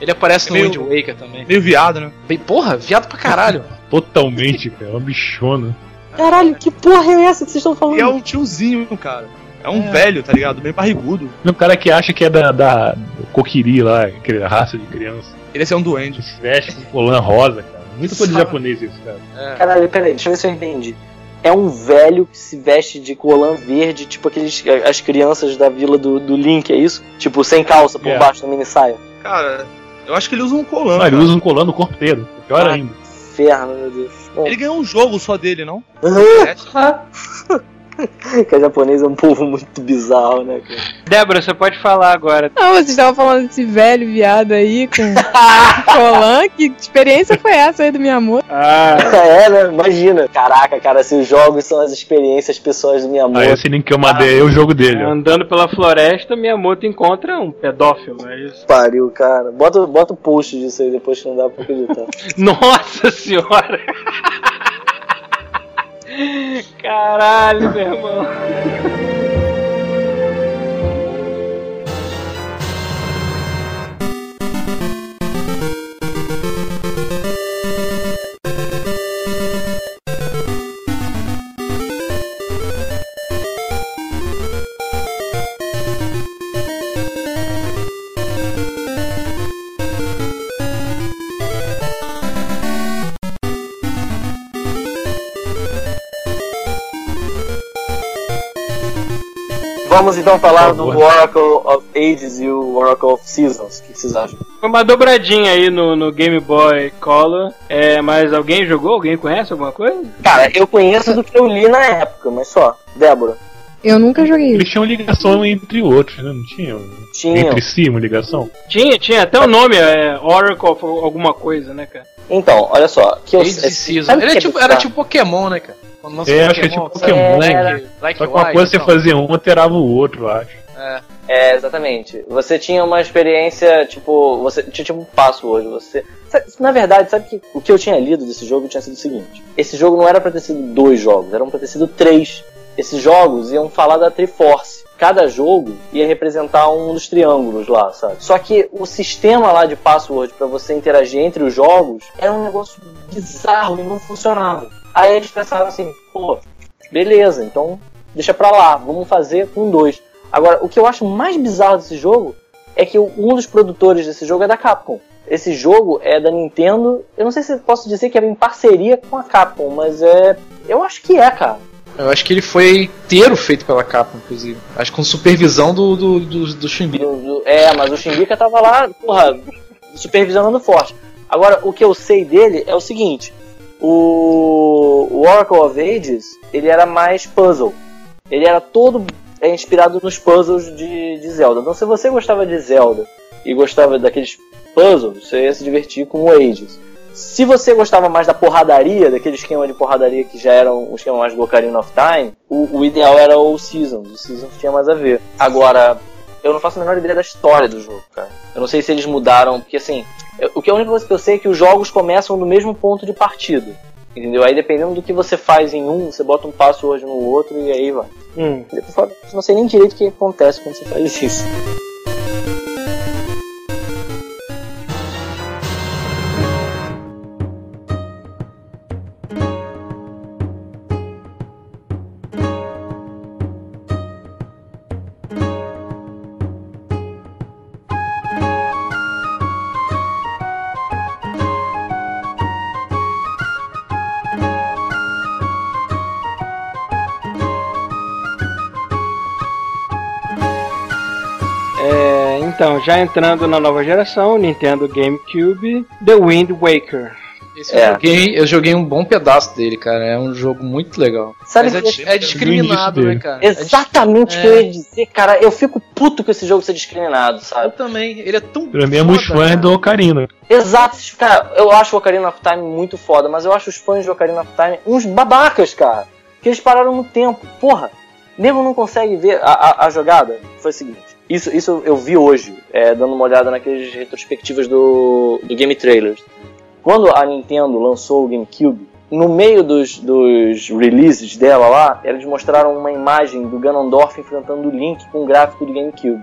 Ele aparece no Meio- Wind Waker também. Meio viado, né? Bem, porra, viado pra caralho. Totalmente, cara. É uma bichona. Caralho, que porra é essa que vocês estão falando? E é um tiozinho, cara. É um velho, tá ligado? Bem barrigudo. É um cara que acha que é da, da Kokiri lá, aquele raça de criança. Ele ia ser um duende. Se veste com colã rosa, cara. Muito coisa de japonês isso, cara. Caralho, peraí, deixa eu ver se eu entendi. É um velho que se veste de colã verde, tipo aqueles as crianças da vila do, do Link, é isso? Tipo, sem calça por É. baixo da mini saia. Cara, eu acho que ele usa um colã. Não, ele usa um colã no corpo inteiro. Pior Ah. ainda. Inferno, meu Deus. Bom, Ele ganhou um jogo só dele, não? que a japonesa é um povo muito bizarro, né, cara? Débora, você pode falar agora. Não, vocês estavam falando desse velho viado aí com colã. Que experiência foi essa aí do Miyamoto? Ah, É, né? Imagina. Caraca, cara, se os jogos são as experiências pessoais do Ah, Miyamoto. esse link que eu mandei é o jogo dele. ó. andando pela floresta, Miyamoto encontra um pedófilo, é isso? Pariu, cara. Bota, bota o post disso aí depois que não dá pra acreditar. Nossa senhora! Caralho, meu irmão. Vamos então falar do. Oracle of Ages e o Oracle of Seasons. O que vocês acham? Foi uma dobradinha aí no, no Game Boy Color. É, mas alguém jogou? Alguém conhece alguma coisa? Cara, eu conheço do que eu li na época, mas só. Débora, Eu nunca joguei isso. Eles tinham ligação entre outros, né? Não tinham? tinha. Entre si uma ligação? Tinha, tinha até o nome, é Oracle of alguma coisa, né, cara? Então, olha só. Que eu, Age of Season. que é tipo, era tipo Pokémon, né, cara? Quando É, acho que é tipo Pokémon. Black, Black Só que uma White, coisa você então. fazia um, alterava o outro, eu acho. É. É, exatamente. Você tinha uma experiência, tipo, você tinha tipo um password, você... Na verdade, sabe que o que eu tinha lido desse jogo tinha sido o seguinte. Esse jogo não era pra ter sido dois jogos, eram pra ter sido três. Esses jogos iam falar da Triforce. Cada jogo ia representar um dos triângulos lá, sabe? Só que o sistema lá de password pra você interagir entre os jogos era um negócio bizarro e não funcionava. Aí eles pensaram assim, pô, beleza, então deixa pra lá, vamos fazer com dois. Agora, o que eu acho mais bizarro desse jogo é que um dos produtores desse jogo é da Capcom. Esse jogo é da Nintendo. Eu não sei se posso dizer que é em parceria com a Capcom, mas é. Eu acho que é, cara. Eu acho que ele foi inteiro feito pela Capcom, inclusive. Acho que com supervisão do, do, do, do. Do- do- é, mas o Shimbika tava lá, porra, supervisionando forte. Agora, o que eu sei dele é o seguinte: o, Oracle of Ages ele era mais puzzle. Ele era todo é, inspirado nos puzzles de, de Zelda. Então, se você gostava de Zelda e gostava daqueles puzzles, você ia se divertir com o Ages. Se você gostava mais da porradaria, daquele esquema de porradaria que já era um esquema mais do Ocarina of Time, o, o ideal era o Seasons. O Seasons tinha mais a ver. Agora, eu não faço a menor ideia da história do jogo, cara. Eu não sei se eles mudaram, porque assim, eu- o que a única coisa que eu sei é que os jogos começam no mesmo ponto de partida. Entendeu? Aí dependendo do que você faz em um, você bota um password no outro e aí vai. Hum. Eu não sei nem direito o que acontece quando você faz isso. Então, já entrando na nova geração, Nintendo GameCube, The Wind Waker. Esse É. eu, joguei, eu joguei um bom pedaço dele, cara. É um jogo muito legal. Sabe Mas é, que- é discriminado, Eu né, cara? É Exatamente o que É. eu ia dizer, cara. Eu fico puto com esse jogo ser discriminado, Eu sabe? também. Ele é tão. Pra mim é muito fã do Ocarina. Exato, cara. Eu acho o Ocarina of Time muito foda, mas eu acho os fãs de Ocarina of Time uns babacas, cara. Que eles pararam no tempo. Porra, nego não consegue ver a, a, a jogada. Foi o seguinte. Isso, isso eu vi hoje, é, dando uma olhada naqueles retrospectivas do, do Game Trailers. Quando a Nintendo lançou o GameCube, no meio dos, dos releases dela lá, eles mostraram uma imagem do Ganondorf enfrentando o Link com o gráfico do GameCube.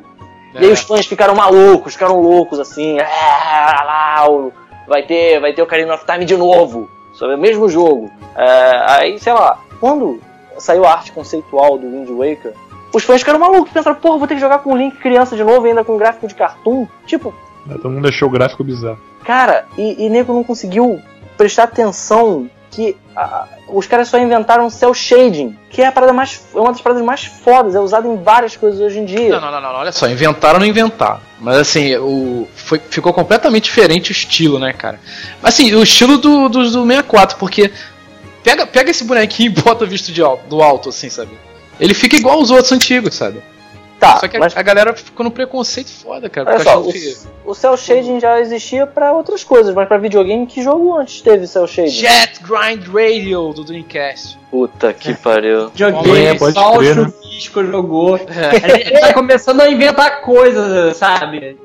E aí É. os fãs ficaram malucos, ficaram loucos assim. "Ah, lá, vai ter, vai ter o Ocarina of Time de novo, sobre o mesmo jogo. É, aí, sei lá, quando saiu a arte conceitual do Wind Waker, os fãs ficaram malucos, pensaram, porra, vou ter que jogar com o Link criança de novo, ainda com gráfico de cartoon. Tipo, Todo mundo achou o gráfico bizarro. Cara, e, e nego não conseguiu prestar atenção que a- os caras só inventaram cel shading, que é a parada mais, é uma das paradas mais fodas, é usado em várias coisas hoje em dia. Não, não, não, não, olha só, inventaram ou não inventaram. Mas assim, o, foi, ficou completamente diferente o estilo, né, cara? Assim, o estilo do, do, do 64, porque pega, pega esse bonequinho e bota visto de alto, do alto, assim, sabe? Ele fica igual aos outros antigos, sabe? Tá, Só que a, mas a galera ficou no preconceito foda, cara. olha só, o, que- o cel shading já existia pra outras coisas, mas pra videogame, que jogo antes teve cel shading? Jet Grind Radio do Dreamcast. Puta que pariu. Joguei, É, pode só o crer, né? Chuvisco jogou. É. Ele, tá começando a inventar coisas, sabe?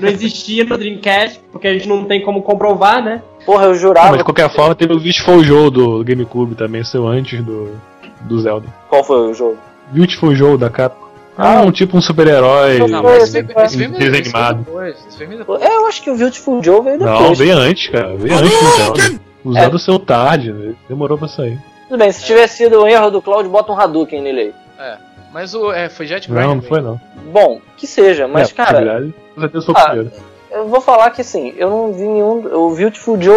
Não existia no Dreamcast, porque a gente não tem como comprovar, né? Porra, eu jurava. Mas de qualquer forma, teve o Beautiful Joe do GameCube também, seu antes do, do Zelda. Qual foi o jogo? Beautiful Joe da Capcom. Ah. Um tipo um super-herói Não, mas esse esse, foi- esse filme desenho esse foi animado. depois, esse filme é depois. É, eu acho que o Beautiful Joe veio depois. Não, veio antes, cara. Veio antes do Zelda. O Zelda saiu tarde, né? demorou pra sair. Tudo bem, se tivesse sido um erro do Cloud, bota um Hadouken nele aí. Mas o. É, foi Jet Grind Não, não foi não. Bom, que seja, mas é, cara. foi o Ah. Eu vou falar que assim, eu não vi nenhum. O Beautiful Joe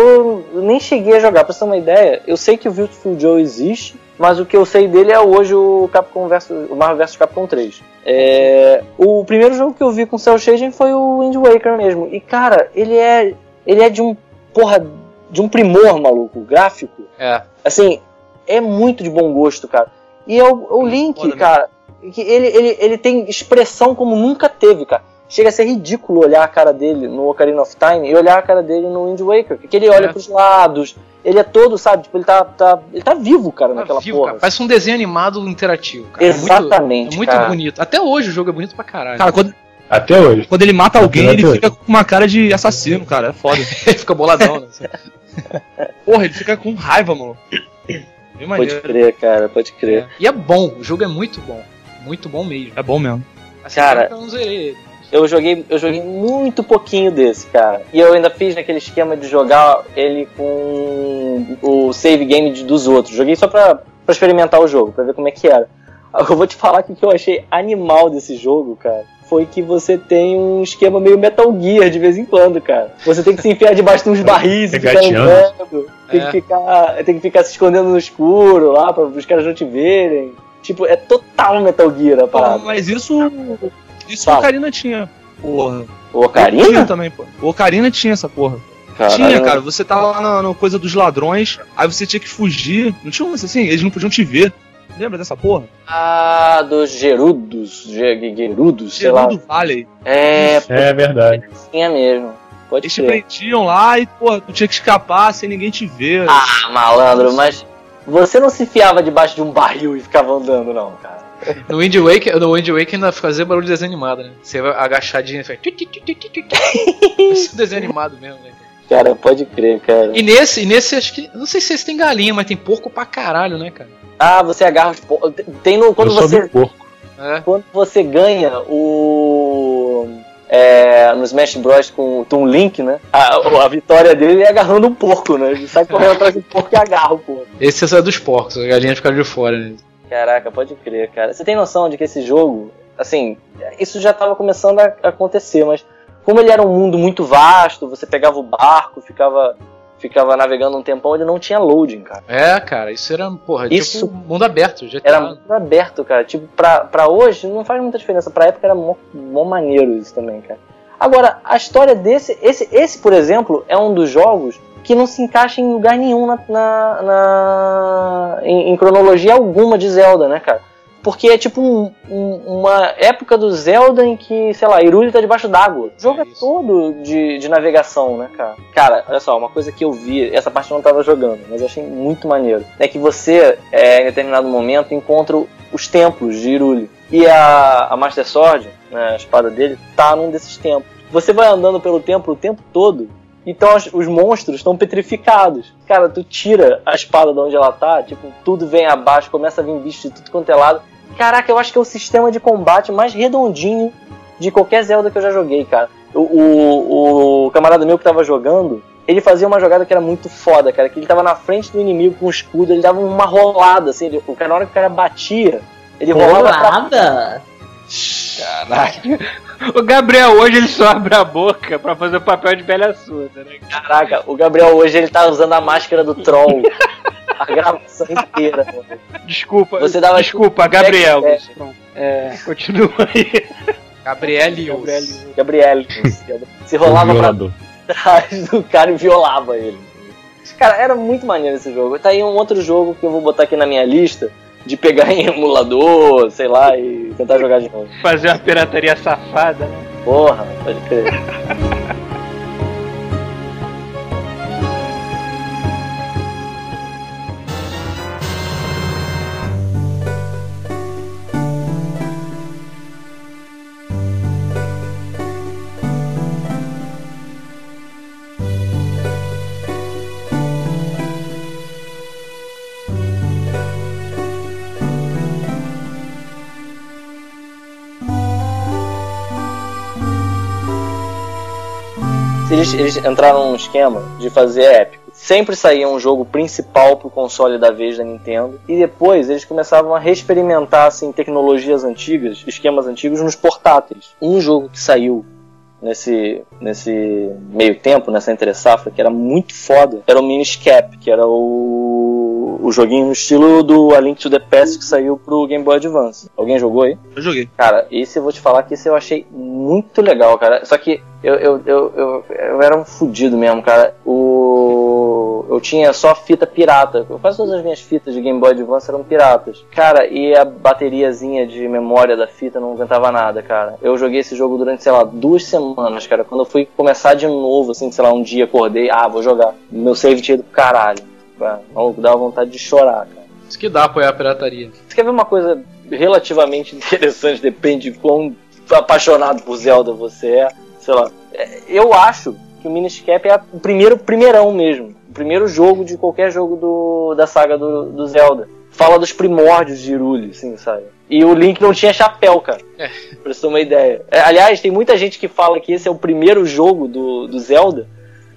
eu nem cheguei a jogar, pra você ter uma ideia. Eu sei que o Beautiful Joe existe, mas o que eu sei dele é hoje o Capcom versus, o Marvel vs Capcom 3. É, o primeiro jogo que eu vi com Cell Shading foi o Wind Waker mesmo. E cara, ele é. Ele é de um. Porra, de um primor, maluco, gráfico. É. Assim, é muito de bom gosto, cara. E é o, o Link, foda mesmo. cara, que ele, ele, ele tem expressão como nunca teve, cara. Chega a ser ridículo olhar a cara dele no Ocarina of Time e olhar a cara dele no Wind Waker. Porque ele olha É. pros lados, ele é todo, sabe? Tipo, ele tá, tá, ele tá vivo, cara, Tá naquela vivo, porra. cara. Parece um desenho animado interativo, cara. É muito- Exatamente, É muito, cara. bonito. Até hoje o jogo é bonito pra caralho. Cara, quando, Até hoje. quando ele mata alguém, Até ele hoje. fica com uma cara de assassino, cara. É foda. ele fica boladão, né? Porra, ele fica com raiva, mano. Pode crer, cara, pode crer. E é bom, o jogo é muito bom. Muito bom mesmo. É bom mesmo. Assim, Cara, eu não zerei ele. Eu joguei, eu joguei muito pouquinho desse, cara. E eu ainda fiz naquele esquema de jogar ele com o save game de- dos outros. Joguei só pra, pra experimentar o jogo, pra ver como é que era. Eu vou te falar que o que eu achei animal desse jogo, cara, foi que você tem um esquema meio Metal Gear de vez em quando, cara. Você tem que se enfiar debaixo de uns barris e ficar andando. Tem, É. que ficar, tem que ficar se escondendo no escuro lá, pra os caras não te verem. Tipo, é total Metal Gear a Pô, parada. mas isso. Isso Fala. o Ocarina tinha. Porra. O Tinha Ocarina? também, pô. O Ocarina tinha essa porra. Caralho. Tinha, cara. Você tava lá na, na coisa dos ladrões, aí você tinha que fugir. Não tinha um lance assim? Eles não podiam te ver. Lembra dessa porra? Ah, dos Gerudos, Ge- Gerudos, sei lá. Gerudo Valley. É, É verdade. tinha mesmo. Pode Eles te ser. prendiam lá e, pô, tu tinha que escapar sem ninguém te ver. Ah, malandro, mas você não se fiava debaixo de um barril e ficava andando, não, cara. No Wind Waker, no Wind Waker ainda fazia barulho de desenho animado, né? Você vai agachadinho e faz. tu. Esse desenho animado mesmo, né? Cara, pode crer, cara. E nesse, e nesse acho que. Não sei se esse tem galinha, mas tem porco pra caralho, né, cara? Ah, você agarra os po- Tem no. Quando eu só você, o porco. É. quando você ganha o. É, no Smash Bros com o Toon Link, né? A, a vitória dele é agarrando um porco, né? Ele sai correndo atrás do porco e agarra o porco. Esse é dos porcos, a galinha fica de fora, né? Caraca, pode crer, cara. Você tem noção de que esse jogo, assim, isso já tava começando a acontecer, mas como ele era um mundo muito vasto, você pegava o barco, ficava ficava navegando um tempão, ele não tinha loading, cara. É, cara, isso era, porra, Isso- tipo mundo aberto, já Era muito aberto, cara. Tipo, pra, pra hoje não faz muita diferença. Pra época era mó, mó maneiro isso também, cara. Agora, a história desse, esse, esse, por exemplo, é um dos jogos que não se encaixa em lugar nenhum na, na, na- em, em cronologia alguma de Zelda, né, cara? Porque é tipo um- um- uma época do Zelda em que, sei lá, Hyrule tá debaixo d'água. O jogo é, isso. todo de, de navegação, né, cara? Cara, olha só, uma coisa que eu vi, essa parte eu não tava jogando, mas eu achei muito maneiro. É que você, é, em determinado momento, encontra os templos de Hyrule. E a, a Master Sword, né, a espada dele, tá num desses templos. Você vai andando pelo templo o tempo todo, então as- os monstros estão petrificados. Cara, tu tira a espada de onde ela tá, tipo, tudo vem abaixo, começa a vir bicho de tudo quanto é lado. Caraca, eu acho que é o sistema de combate mais redondinho de qualquer Zelda que eu já joguei, cara. O, o, o camarada meu que tava jogando, ele fazia uma jogada que era muito foda, cara. Que ele tava na frente do inimigo com o escudo, ele dava uma rolada, assim. Ele, o cara, na hora que o cara batia, ele rolava pra Rolada? O Gabriel hoje ele só abre a boca pra fazer o papel de velha surda, né? Caraca, o Gabriel hoje ele tá usando a máscara do troll. a gravação inteira. mano. Desculpa, Você dava- desculpa, Gabriel. É. Pronto. É, continua aí. Gabrielius. Gabriel. Gabriel. Se rolava pra trás do cara e violava ele. Cara, era muito maneiro esse jogo. Tá aí um outro jogo que eu vou botar aqui na minha lista de pegar em emulador, sei lá, e tentar jogar de novo. Fazer uma pirataria safada, né? Porra, pode crer. Eles, eles entraram num esquema de fazer épico. Sempre saía um jogo principal pro console da vez da Nintendo. E depois eles começavam a reexperimentar assim, tecnologias antigas, esquemas antigos nos portáteis. Um jogo que saiu nesse, nesse meio tempo, nessa entre safra, que era muito foda, era o Minish Cap, que era o, o joguinho no estilo do A Link to the Past que saiu pro Game Boy Advance. Alguém jogou aí? Eu joguei. Cara, esse eu vou te falar que esse eu achei muito legal, cara. Só que eu, eu, eu, eu, eu era um fudido mesmo, cara. O... Eu tinha só fita pirata. Quase todas as minhas fitas de Game Boy Advance eram piratas. Cara, e a bateriazinha de memória da fita não aguentava nada, cara. Eu joguei esse jogo durante, sei lá, duas semanas, cara. Quando eu fui começar de novo, assim, sei lá, um dia acordei, ah, vou jogar. Meu save tinha ido pro caralho. Ah, Maluco, dava vontade de chorar, cara. Isso que dá apoiar a pirataria. Você quer ver uma coisa relativamente interessante, depende de quão apaixonado por Zelda você é, sei lá. É, Eu acho que o Minish Cap é o primeiro primeirão mesmo. O primeiro jogo de qualquer jogo do, da saga do, do Zelda. Fala dos primórdios de Hyrule, assim, sabe? E o Link não tinha chapéu, cara. É. Pra você ter uma ideia. É, aliás, tem muita gente que fala que esse é o primeiro jogo do, do Zelda,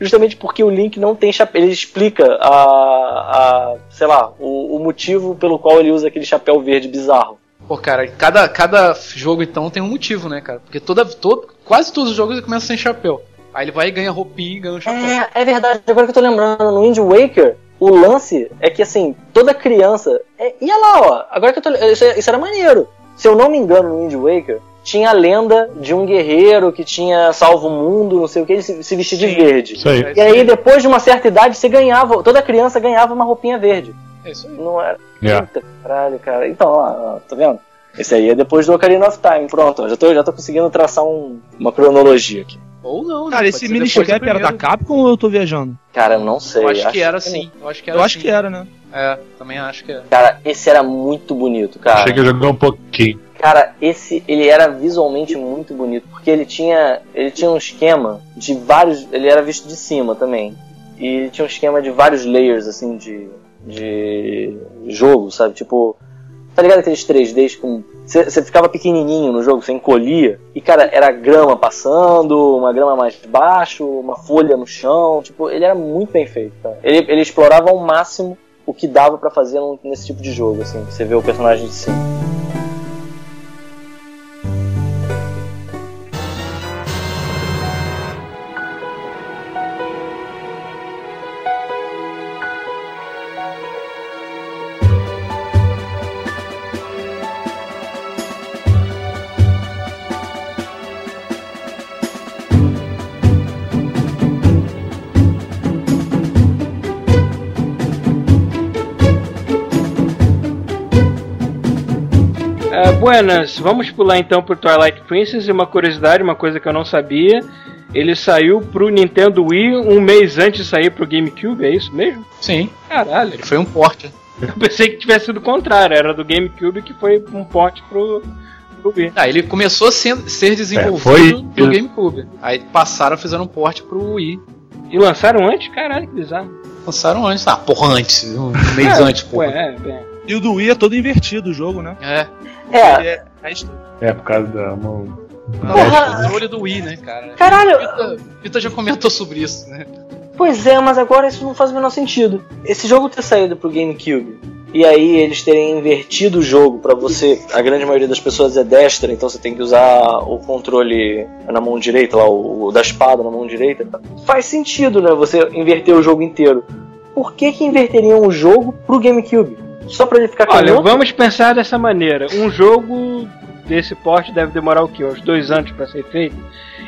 justamente porque o Link não tem chapéu. Ele explica a, a sei lá, o, o motivo pelo qual ele usa aquele chapéu verde bizarro. Pô, cara, cada, cada jogo então tem um motivo, né, cara? Porque toda, todo, quase todos os jogos ele começa sem chapéu. Aí ele vai e ganha roupinha e ganha um chapéu. É, é verdade, agora que eu tô lembrando, no Wind Waker, o lance é que assim, toda criança. É, ia lá, ó, agora que eu tô. Isso, isso era maneiro. Se eu não me engano, no Wind Waker, tinha a lenda de um guerreiro que tinha salvo o mundo, não sei o que, ele se, se vestia de verde. Isso aí. E aí, depois de uma certa idade, você ganhava, toda criança ganhava uma roupinha verde. É isso aí. Não era. Yeah. Eita, caralho, cara. Então, ó, ó, tá vendo? Esse aí é depois do Ocarina of Time. Pronto, ó, já tô, já tô conseguindo traçar um- uma cronologia aqui. Ou não, né? Cara, esse mini cap era da. Capcom ou eu tô viajando? Cara, eu não sei. Eu acho que era sim. Eu acho que era eu acho sim. que era, né? É, também acho que era. Cara, esse era muito bonito, cara. Achei que eu joguei um pouquinho. Cara, esse ele era visualmente muito bonito, porque ele tinha ele tinha um esquema de vários, ele era visto de cima também. E ele tinha um esquema de vários layers assim de de jogo, sabe? Tipo, tá ligado aqueles 3Ds com você ficava pequenininho no jogo, você encolhia e cara, era grama passando, uma grama mais baixo, uma folha no chão, tipo, ele era muito bem feito. Ele, ele explorava ao máximo o que dava pra fazer nesse tipo de jogo, assim, você vê o personagem de cima. Buenas, vamos pular então pro Twilight Princess e uma curiosidade, uma coisa que eu não sabia. Ele saiu pro Nintendo Wii um mês antes de sair pro GameCube, é isso mesmo? Sim, Caralho, ele foi um porte. eu pensei que tivesse sido o contrário, era do GameCube que foi um porte pro, pro Wii. Ah, ele começou a ser, ser desenvolvido foi- no GameCube. Aí passaram, fizeram um porte pro Wii. E lançaram antes? Caralho, que bizarro. Lançaram antes. Ah, porra, antes. Um mês É, antes, porra. Ué, é, é. E o do Wii é todo invertido o jogo, né? É. É, é resto. É, por causa da mão. Porra. O olho do Wii, né, cara? caralho, Pita, Pita já comentou sobre isso, né? Pois é, mas agora isso não faz o menor sentido. Esse jogo ter saído pro GameCube e aí eles terem invertido o jogo pra você, a grande maioria das pessoas é destra, então você tem que usar o controle na mão direita, lá o, o da espada na mão direita. Faz sentido, né? Você inverter o jogo inteiro. Por que que inverteriam o jogo pro GameCube? Só pra ele ficar Olha, canhoto? vamos pensar dessa maneira. Um jogo desse porte deve demorar o quê? Uns dois anos pra ser feito?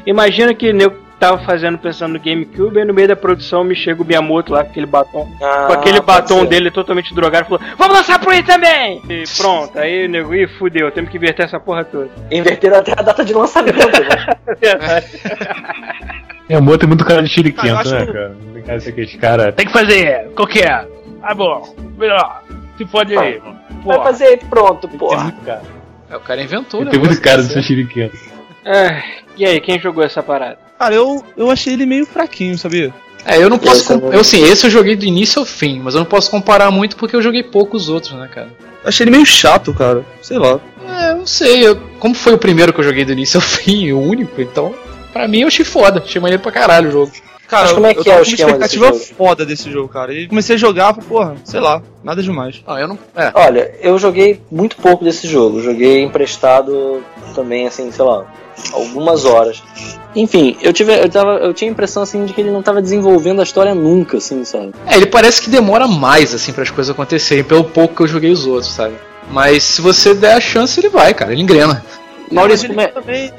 Imagina que eu tava fazendo pensando no GameCube e no meio da produção me chega o Miyamoto lá com aquele batom. Ah, com aquele batom ser. dele totalmente drogado e falou: Vamos lançar pro Wii também! E pronto, aí o nego, ih, fudeu, temos que inverter essa porra toda. Inverteram até a data de lançamento, né? É, o Moto tem muito cara de acho né, cara? Não tem cara. Que fazer! Qual que é? Ah, bom. Melhor. Se fode aí. Vai fazer aí, pronto, porra. cara. É, o cara inventou, né? tem muito cara de ser chiriquento. É, e aí, quem jogou essa parada? Cara, eu, eu achei ele meio fraquinho, sabia? É, eu não posso. É bom. Eu sim, esse eu joguei do início ao fim, mas eu não posso comparar muito porque eu joguei pouco os outros, né, cara? Eu achei ele meio chato, cara. Sei lá. É, eu não sei. eu- como foi o primeiro que eu joguei do início ao fim, o único, então. Pra mim eu achei foda, achei maneiro pra caralho o jogo. Cara, Mas como é que eu é tava o com uma desse expectativa jogo? foda desse jogo, cara. E comecei a jogar, porra, sei lá, nada demais. Não, eu não. É. Olha, eu joguei muito pouco desse jogo. Joguei emprestado também, assim, sei lá, algumas horas. Enfim, eu tive, eu, tava, eu tinha a impressão assim de que ele não tava desenvolvendo a história nunca, assim, sabe? É, ele parece que demora mais, assim, para as coisas acontecerem, pelo pouco que eu joguei os outros, sabe? Mas se você der a chance, ele vai, cara, ele engrena. Maurício, como é? ele também.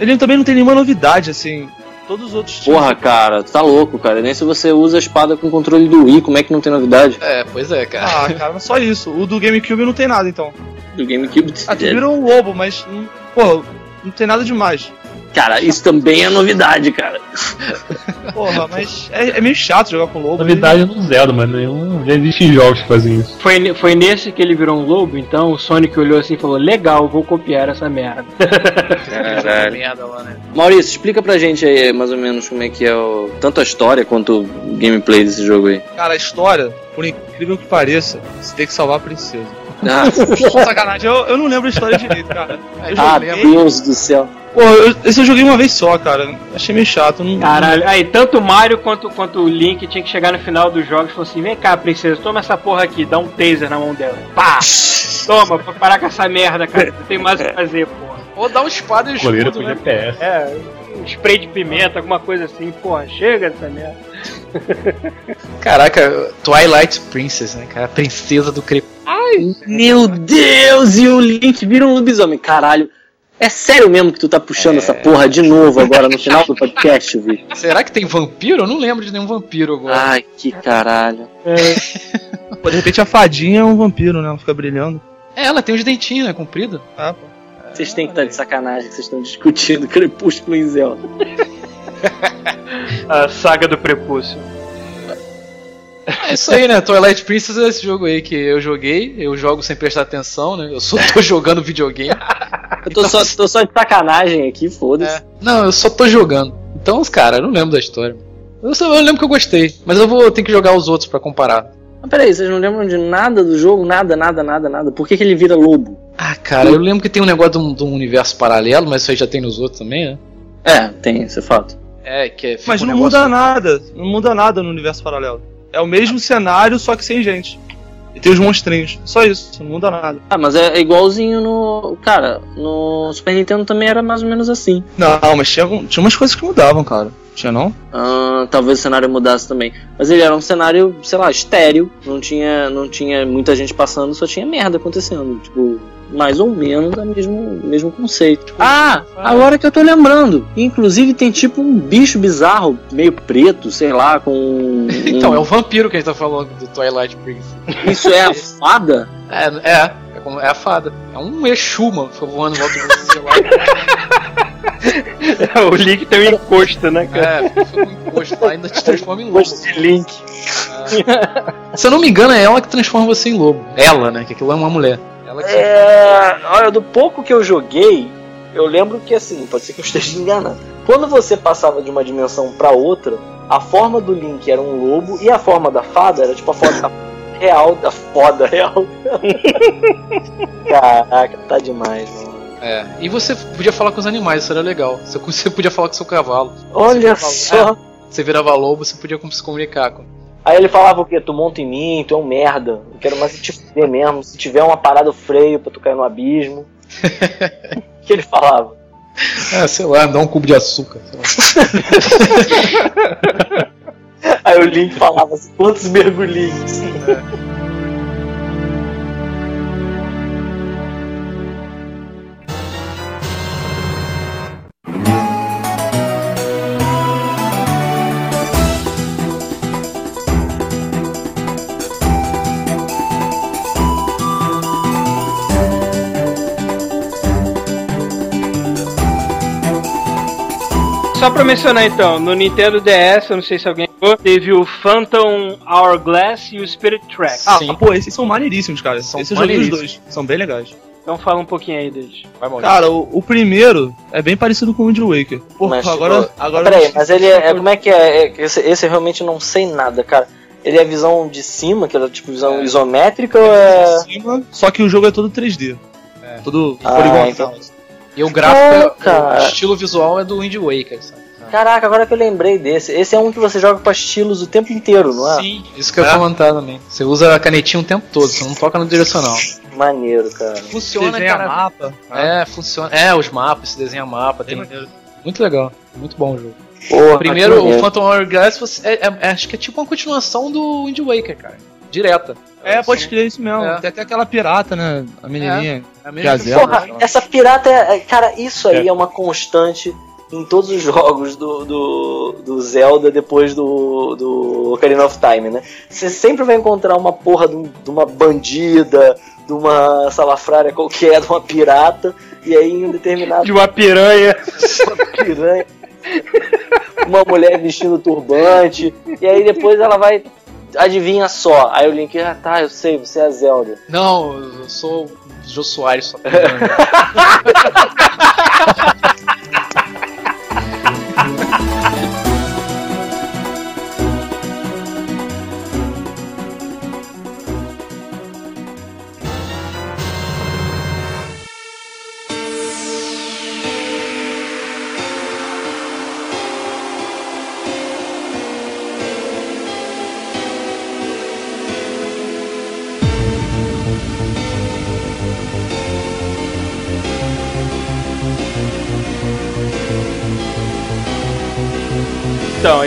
Ele também não tem nenhuma novidade, assim. Todos os outros Porra, cara, tu tá louco, cara. Nem se você usa a espada com controle do Wii, como é que não tem novidade? É, pois é, cara. Ah, cara, mas só isso. O do GameCube não tem nada, então. Do GameCube. Ah, tu vira um lobo, mas. hum, Porra, não tem nada demais. Cara, isso também é novidade, cara. Porra, mas é, é meio chato jogar com lobo. Novidade no Zelda, mas nenhum. Já existem jogos que fazem isso. Foi, foi nesse que ele virou um lobo, então o Sonic olhou assim e falou: Legal, vou copiar essa merda. Caralho. merda lá, né? Maurício, explica pra gente aí mais ou menos como é que é o, tanto a história quanto o gameplay desse jogo aí. Cara, a história, por incrível que pareça, você tem que salvar a princesa. Ah, Sacanagem, eu, eu não lembro a história direito, cara. Eu ah joguei. Deus do céu. Pô, eu, esse eu joguei uma vez só, cara. Achei meio chato. Não, Caralho, aí tanto o Mario quanto, quanto o Link tinha que chegar no final dos jogos e falar assim: Vem cá, princesa, toma essa porra aqui, dá um taser na mão dela. Pá! Toma, pra parar com essa merda, cara. Não tem mais o que fazer, porra. Ou dá uma espada e um Coleira escudo, com né? GPS. É, um spray de pimenta, alguma coisa assim, porra, chega dessa merda. Caraca, Twilight Princess, né, cara? A princesa do crepúsculo. Meu Deus, e o Link vira um lobisomem. Caralho. É sério mesmo que tu tá puxando essa porra de novo agora no final do podcast, Vitor? Será que tem vampiro? Eu não lembro de nenhum vampiro agora. Ai, que caralho. Pô, de repente a fadinha é um vampiro, né? Ela fica brilhando. É, ela tem os dentinhos, né? Comprido. Ah, pô. Vocês têm que estar de sacanagem que vocês estão discutindo Crepúsculo em Zelda. A saga do prepúcio. É isso aí, né? Twilight Princess é esse jogo aí que eu joguei. Eu jogo sem prestar atenção, né? Eu só tô jogando videogame. Eu tô só, tô só de sacanagem aqui, foda-se. É. Não, eu só tô jogando. Então, os cara, eu não lembro da história. Eu, só, eu lembro que eu gostei, mas eu vou ter que jogar os outros pra comparar. Mas peraí, vocês não lembram de nada do jogo? Nada, nada, nada, nada. Por que, que ele vira lobo? Ah, cara, eu lembro que tem um negócio de um, de um universo paralelo, mas isso aí já tem nos outros também, né? É, tem esse fato. É, que é. Mas um não negócio- muda nada. Não muda nada no universo paralelo. É o mesmo cenário, só que sem gente. E tem os monstrinhos. Só isso, não muda nada. Ah, mas é igualzinho no. Cara, no Super Nintendo também era mais ou menos assim. Não, mas tinha, tinha umas coisas que mudavam, cara. Tinha não? Ah, talvez o cenário mudasse também. Mas ele era um cenário, sei lá, estéreo. Não tinha, não tinha muita gente passando, só tinha merda acontecendo. Tipo, mais ou menos o mesmo, mesmo conceito. Ah, agora que eu tô lembrando. Inclusive tem tipo um bicho bizarro, meio preto, sei lá, com. um- Então, é o vampiro que a gente tá falando do Twilight Princess. Isso é a fada? É, é. como- é a fada. É um Exu, mano. Voando em volta de você lá. o Link tem um encosto, né, cara? É, foi um encosto lá ainda te transforma em lobo. De Link. Se eu não me engano, é ela que transforma você em lobo. Ela, né? Que aquilo é uma mulher. Ela que... É, olha, do pouco que eu joguei, eu lembro que assim, pode ser que eu esteja enganado. Quando você passava de uma dimensão pra outra, a forma do Link era um lobo e a forma da fada era tipo a forma real da foda real. Caraca, tá demais, mano. É. E você podia falar com os animais, isso era legal. Você, podia falar com seu cavalo. Olha só. falava- Você virava lobo, você podia se comunicar com. Aí ele falava o quê? Tu monta em mim, tu é um merda. Eu quero mais te fuder mesmo. Se tiver uma parada o freio pra tu cair no abismo. O que ele falava? É, sei lá, dá um cubo de açúcar. Aí o Link falava assim, quantos mergulhinhos? Só pra mencionar então, no Nintendo DS, eu não sei se alguém viu, teve o Phantom Hourglass e o Spirit Track. Ah, Sim. pô, esses são maneiríssimos, cara. São esses eu joguei os maneiríssimos. dois. São bem legais. Então fala um pouquinho aí deles. Vai, Maurício. Cara, o, o primeiro é bem parecido com o Wind Waker. Porra, Mas, tipo, agora. agora Peraí, mas ele é, é- Como é que é? É Esse, esse eu realmente não sei nada, cara. Ele é visão de cima, que é tipo visão É. isométrica ou é. Em cima, Só que o jogo é todo 3D. É. Todo Ah, poligonal. entendi. E o gráfico, é- o estilo visual é do Wind Waker, sabe? Caraca, agora que eu lembrei desse. Esse é um que você joga com estilos o tempo inteiro, não é? Sim, isso que eu ia É. comentar também. Você usa a canetinha o tempo todo, você não toca no direcional. Maneiro, cara. Funciona, Desenha cara. mapa. É, funciona. É, os mapas, se desenha mapa, tem. maneiro. Muito legal, muito bom o jogo. Porra, Primeiro, o. Phantom Hourglass você- é, é- é- acho que é tipo uma continuação do Wind Waker, cara. Direta. É, pode crer isso mesmo. É. Tem até aquela pirata, né? A menininha. É a mesma. Porra, essa pirata é. é- Cara, isso aí é. uma constante em todos os jogos do, do, do Zelda depois do, do Ocarina of Time, né? Você sempre vai encontrar uma porra de, um- de uma bandida, de uma salafrária qualquer, de uma pirata, e aí em um determinado De uma piranha. piranha. Uma mulher vestindo turbante, e aí depois ela vai. Adivinha só. Aí o Link, ah tá, eu sei, você é a Zelda. Não, eu sou o Jô Soares só.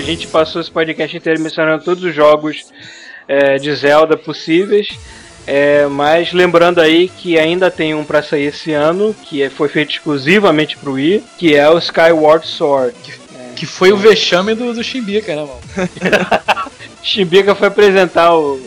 gente passou esse podcast inteiro mencionando todos os jogos é, de Zelda possíveis. É, mas lembrando aí que ainda tem um pra sair esse ano, que é- foi feito exclusivamente pro Wii, que é o Skyward Sword. Que foi o vexame do, do Chimbica, né, mano? Shibika foi apresentar o.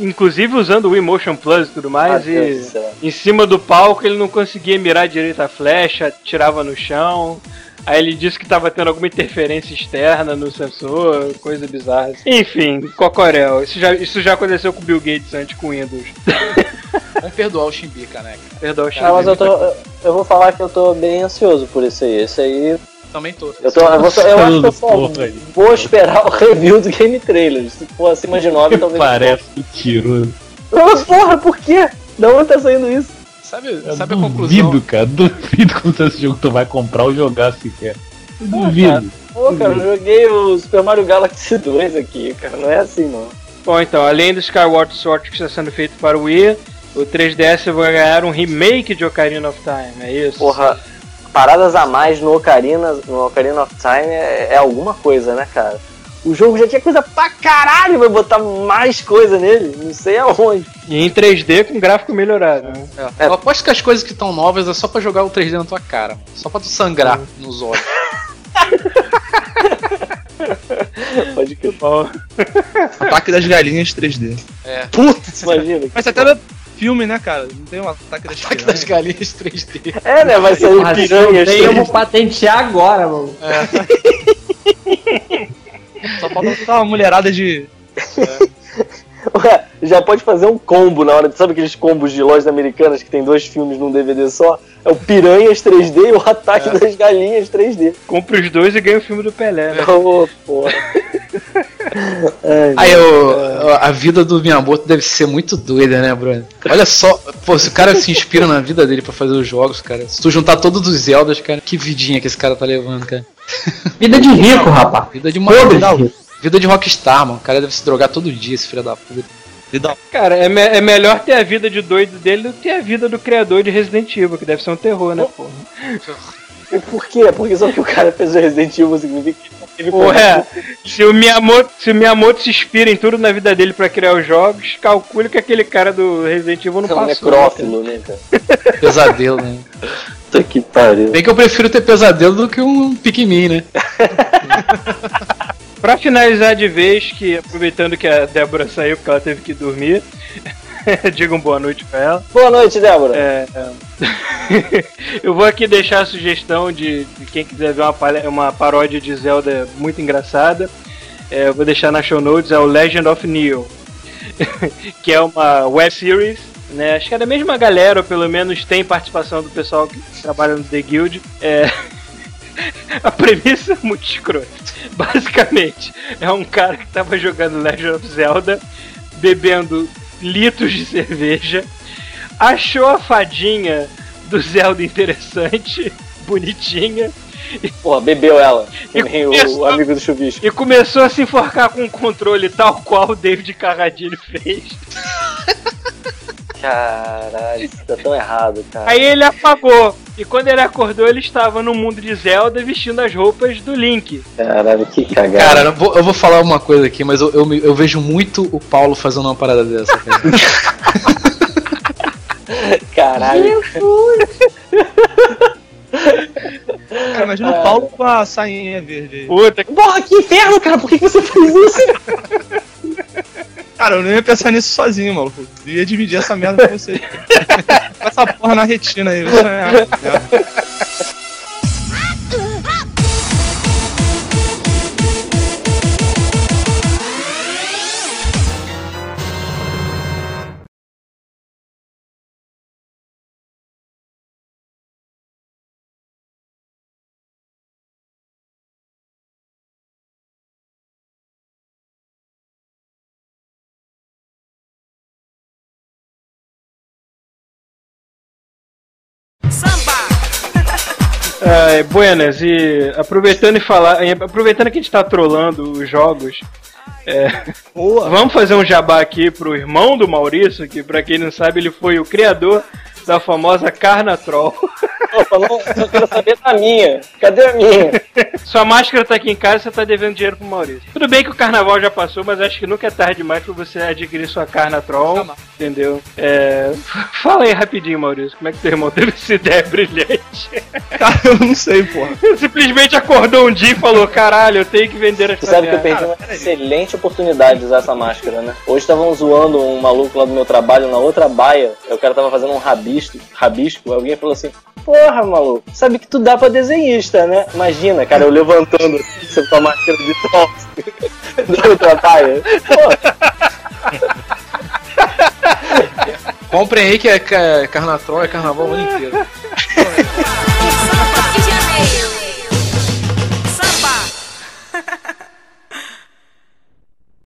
Inclusive usando o Wii Motion Plus e tudo Ah, mais, Deus e em cima do palco ele não conseguia mirar direito a flecha, tirava no chão. Aí ele disse que tava tendo alguma interferência externa no sensor, coisa bizarra. Enfim, Cocorel. Isso já, isso já aconteceu com o Bill Gates antes com o Windows. Vamos perdoar o Chimbica, né? cara? Perdão, Ah, mas eu tô. eu- Eu vou falar que eu tô bem ansioso por esse aí. Esse aí. Também tô. Eu, tô, eu, vou, eu acho que eu só Porra vou esperar o review do Game Trailer. Se for acima de 9, talvez. Parece mentiroso. Mas, porra, por quê? Da onde tá saindo isso? Sabe, Eu sabe a duvido, conclusão? cara. Duvido quando esse jogo tu vai comprar ou jogar sequer. Eu Duvido. Pô, cara, eu joguei o Super Mario Galaxy 2 aqui, cara. Não é assim, não. Bom, então, além do Skyward Sword que está sendo feito para o Wii, o 3DS vai ganhar um remake de Ocarina of Time, é isso? Porra, paradas a mais no Ocarina, no Ocarina of Time é, é alguma coisa, né, cara? O jogo já tinha coisa pra caralho, vai botar mais coisa nele, não sei aonde. E em 3D com gráfico melhorado. Né? É, Eu aposto que as coisas que estão novas é só pra jogar o 3D na tua cara. Só pra tu sangrar nos olhos. Pode que Bom, Ataque das galinhas 3D. É. Putz, imagina. Mas até filme, né, cara? Não tem um ataque das Ataque das galinhas 3D. É, né? Vai sair piranhas. eu vou patentear agora, mano. Só falta botar uma mulherada de. Ué, já pode fazer um combo na hora. Sabe aqueles combos de lojas americanas que tem dois filmes num DVD só? É o Piranhas 3D e o Ataque das Galinhas 3D. Compre os dois e ganha o filme do Pelé, né? Ô, porra. Ai, Aí eu, a vida do Miyamoto deve ser muito doida, né, Bruno? Olha só, pô, se o cara se inspira na vida dele pra fazer os jogos, cara. Se tu juntar todos os Zeldas, cara, que vidinha que esse cara tá levando, cara. Vida de rico, rapaz. Vida de uma vida de rockstar, mano. O cara deve se drogar todo dia, esse filho da puta. Vida. Cara, é, me- é melhor ter a vida de doido dele do que a vida do criador de Resident Evil, que deve ser um terror, né, porra? Por quê? Porque só que o cara fez o Resident Evil significa que ele Porra, é. se o, Miyamoto, se o Miyamoto se inspira em tudo na vida dele pra criar os jogos, calcule que aquele cara do Resident Evil não é um passou. necrófilo, né, cara? Pesadelo, né? Puta que pariu. Bem que eu prefiro ter pesadelo do que um Pikmin, né? Pra finalizar de vez, que aproveitando que a Débora saiu porque ela teve que dormir, diga uma boa noite pra ela. Boa noite, Débora. É, é. eu vou aqui deixar a sugestão de, de quem quiser ver uma, palha- uma paródia de Zelda muito engraçada. É, eu vou deixar na show notes, é o Legend of Neo, que é uma web series. Né? Acho que é da mesma galera, ou pelo menos tem participação do pessoal que trabalha no The Guild. É, a premissa é muito escrota. Basicamente, é um cara que tava jogando Legend of Zelda, bebendo litros de cerveja, achou a fadinha do Zelda interessante, bonitinha, Porra, bebeu ela. E o, começou- o amigo do chuvisco. e começou a se enforcar com um controle tal qual o David Carradine fez. Caralho, isso tá tão errado, cara. Aí ele apagou. E quando ele acordou, ele estava no mundo de Zelda vestindo as roupas do Link. Caralho, que cagada. Cara, eu vou, eu vou falar uma coisa aqui, mas eu, eu, eu vejo muito o Paulo fazendo uma parada dessa, cara. Caralho. Cara, imagina o Paulo com a sainha verde. Puta que Porra, que inferno, cara. Por que que você fez isso? Cara, eu não ia pensar nisso sozinho, maluco. Eu ia dividir essa merda com você. Essa porra na retina aí. Você é- É, buenas, e aproveitando e falar, aproveitando que a gente tá trollando os jogos, é, vamos fazer um jabá aqui pro irmão do Maurício, que pra quem não sabe, ele foi o criador da famosa Carnatrol. Não, eu quero saber da minha. Cadê a minha? Sua máscara tá aqui em casa, você tá devendo dinheiro pro Maurício. Tudo bem que o carnaval já passou, mas acho que nunca é tarde demais pra você adquirir sua Carnatrol, entendeu? É, fala aí rapidinho, Maurício, como é que teu irmão teve essa ideia brilhante? Cara, eu não sei, porra. Simplesmente acordou um dia e falou, caralho, eu tenho que vender as Você sabe que eu caviar." perdi uma excelente oportunidade de usar essa máscara, né? Hoje estavam zoando um maluco lá do meu trabalho na outra baia. O cara tava fazendo um rabisco, rabisco. Alguém falou assim: Porra, maluco, sabe que tu dá pra desenhista, né? Imagina, cara, eu levantando assim, com a máscara de outra baia. Pô, Comprem aí que é ca- Carnatrol, é carnaval o ano inteiro.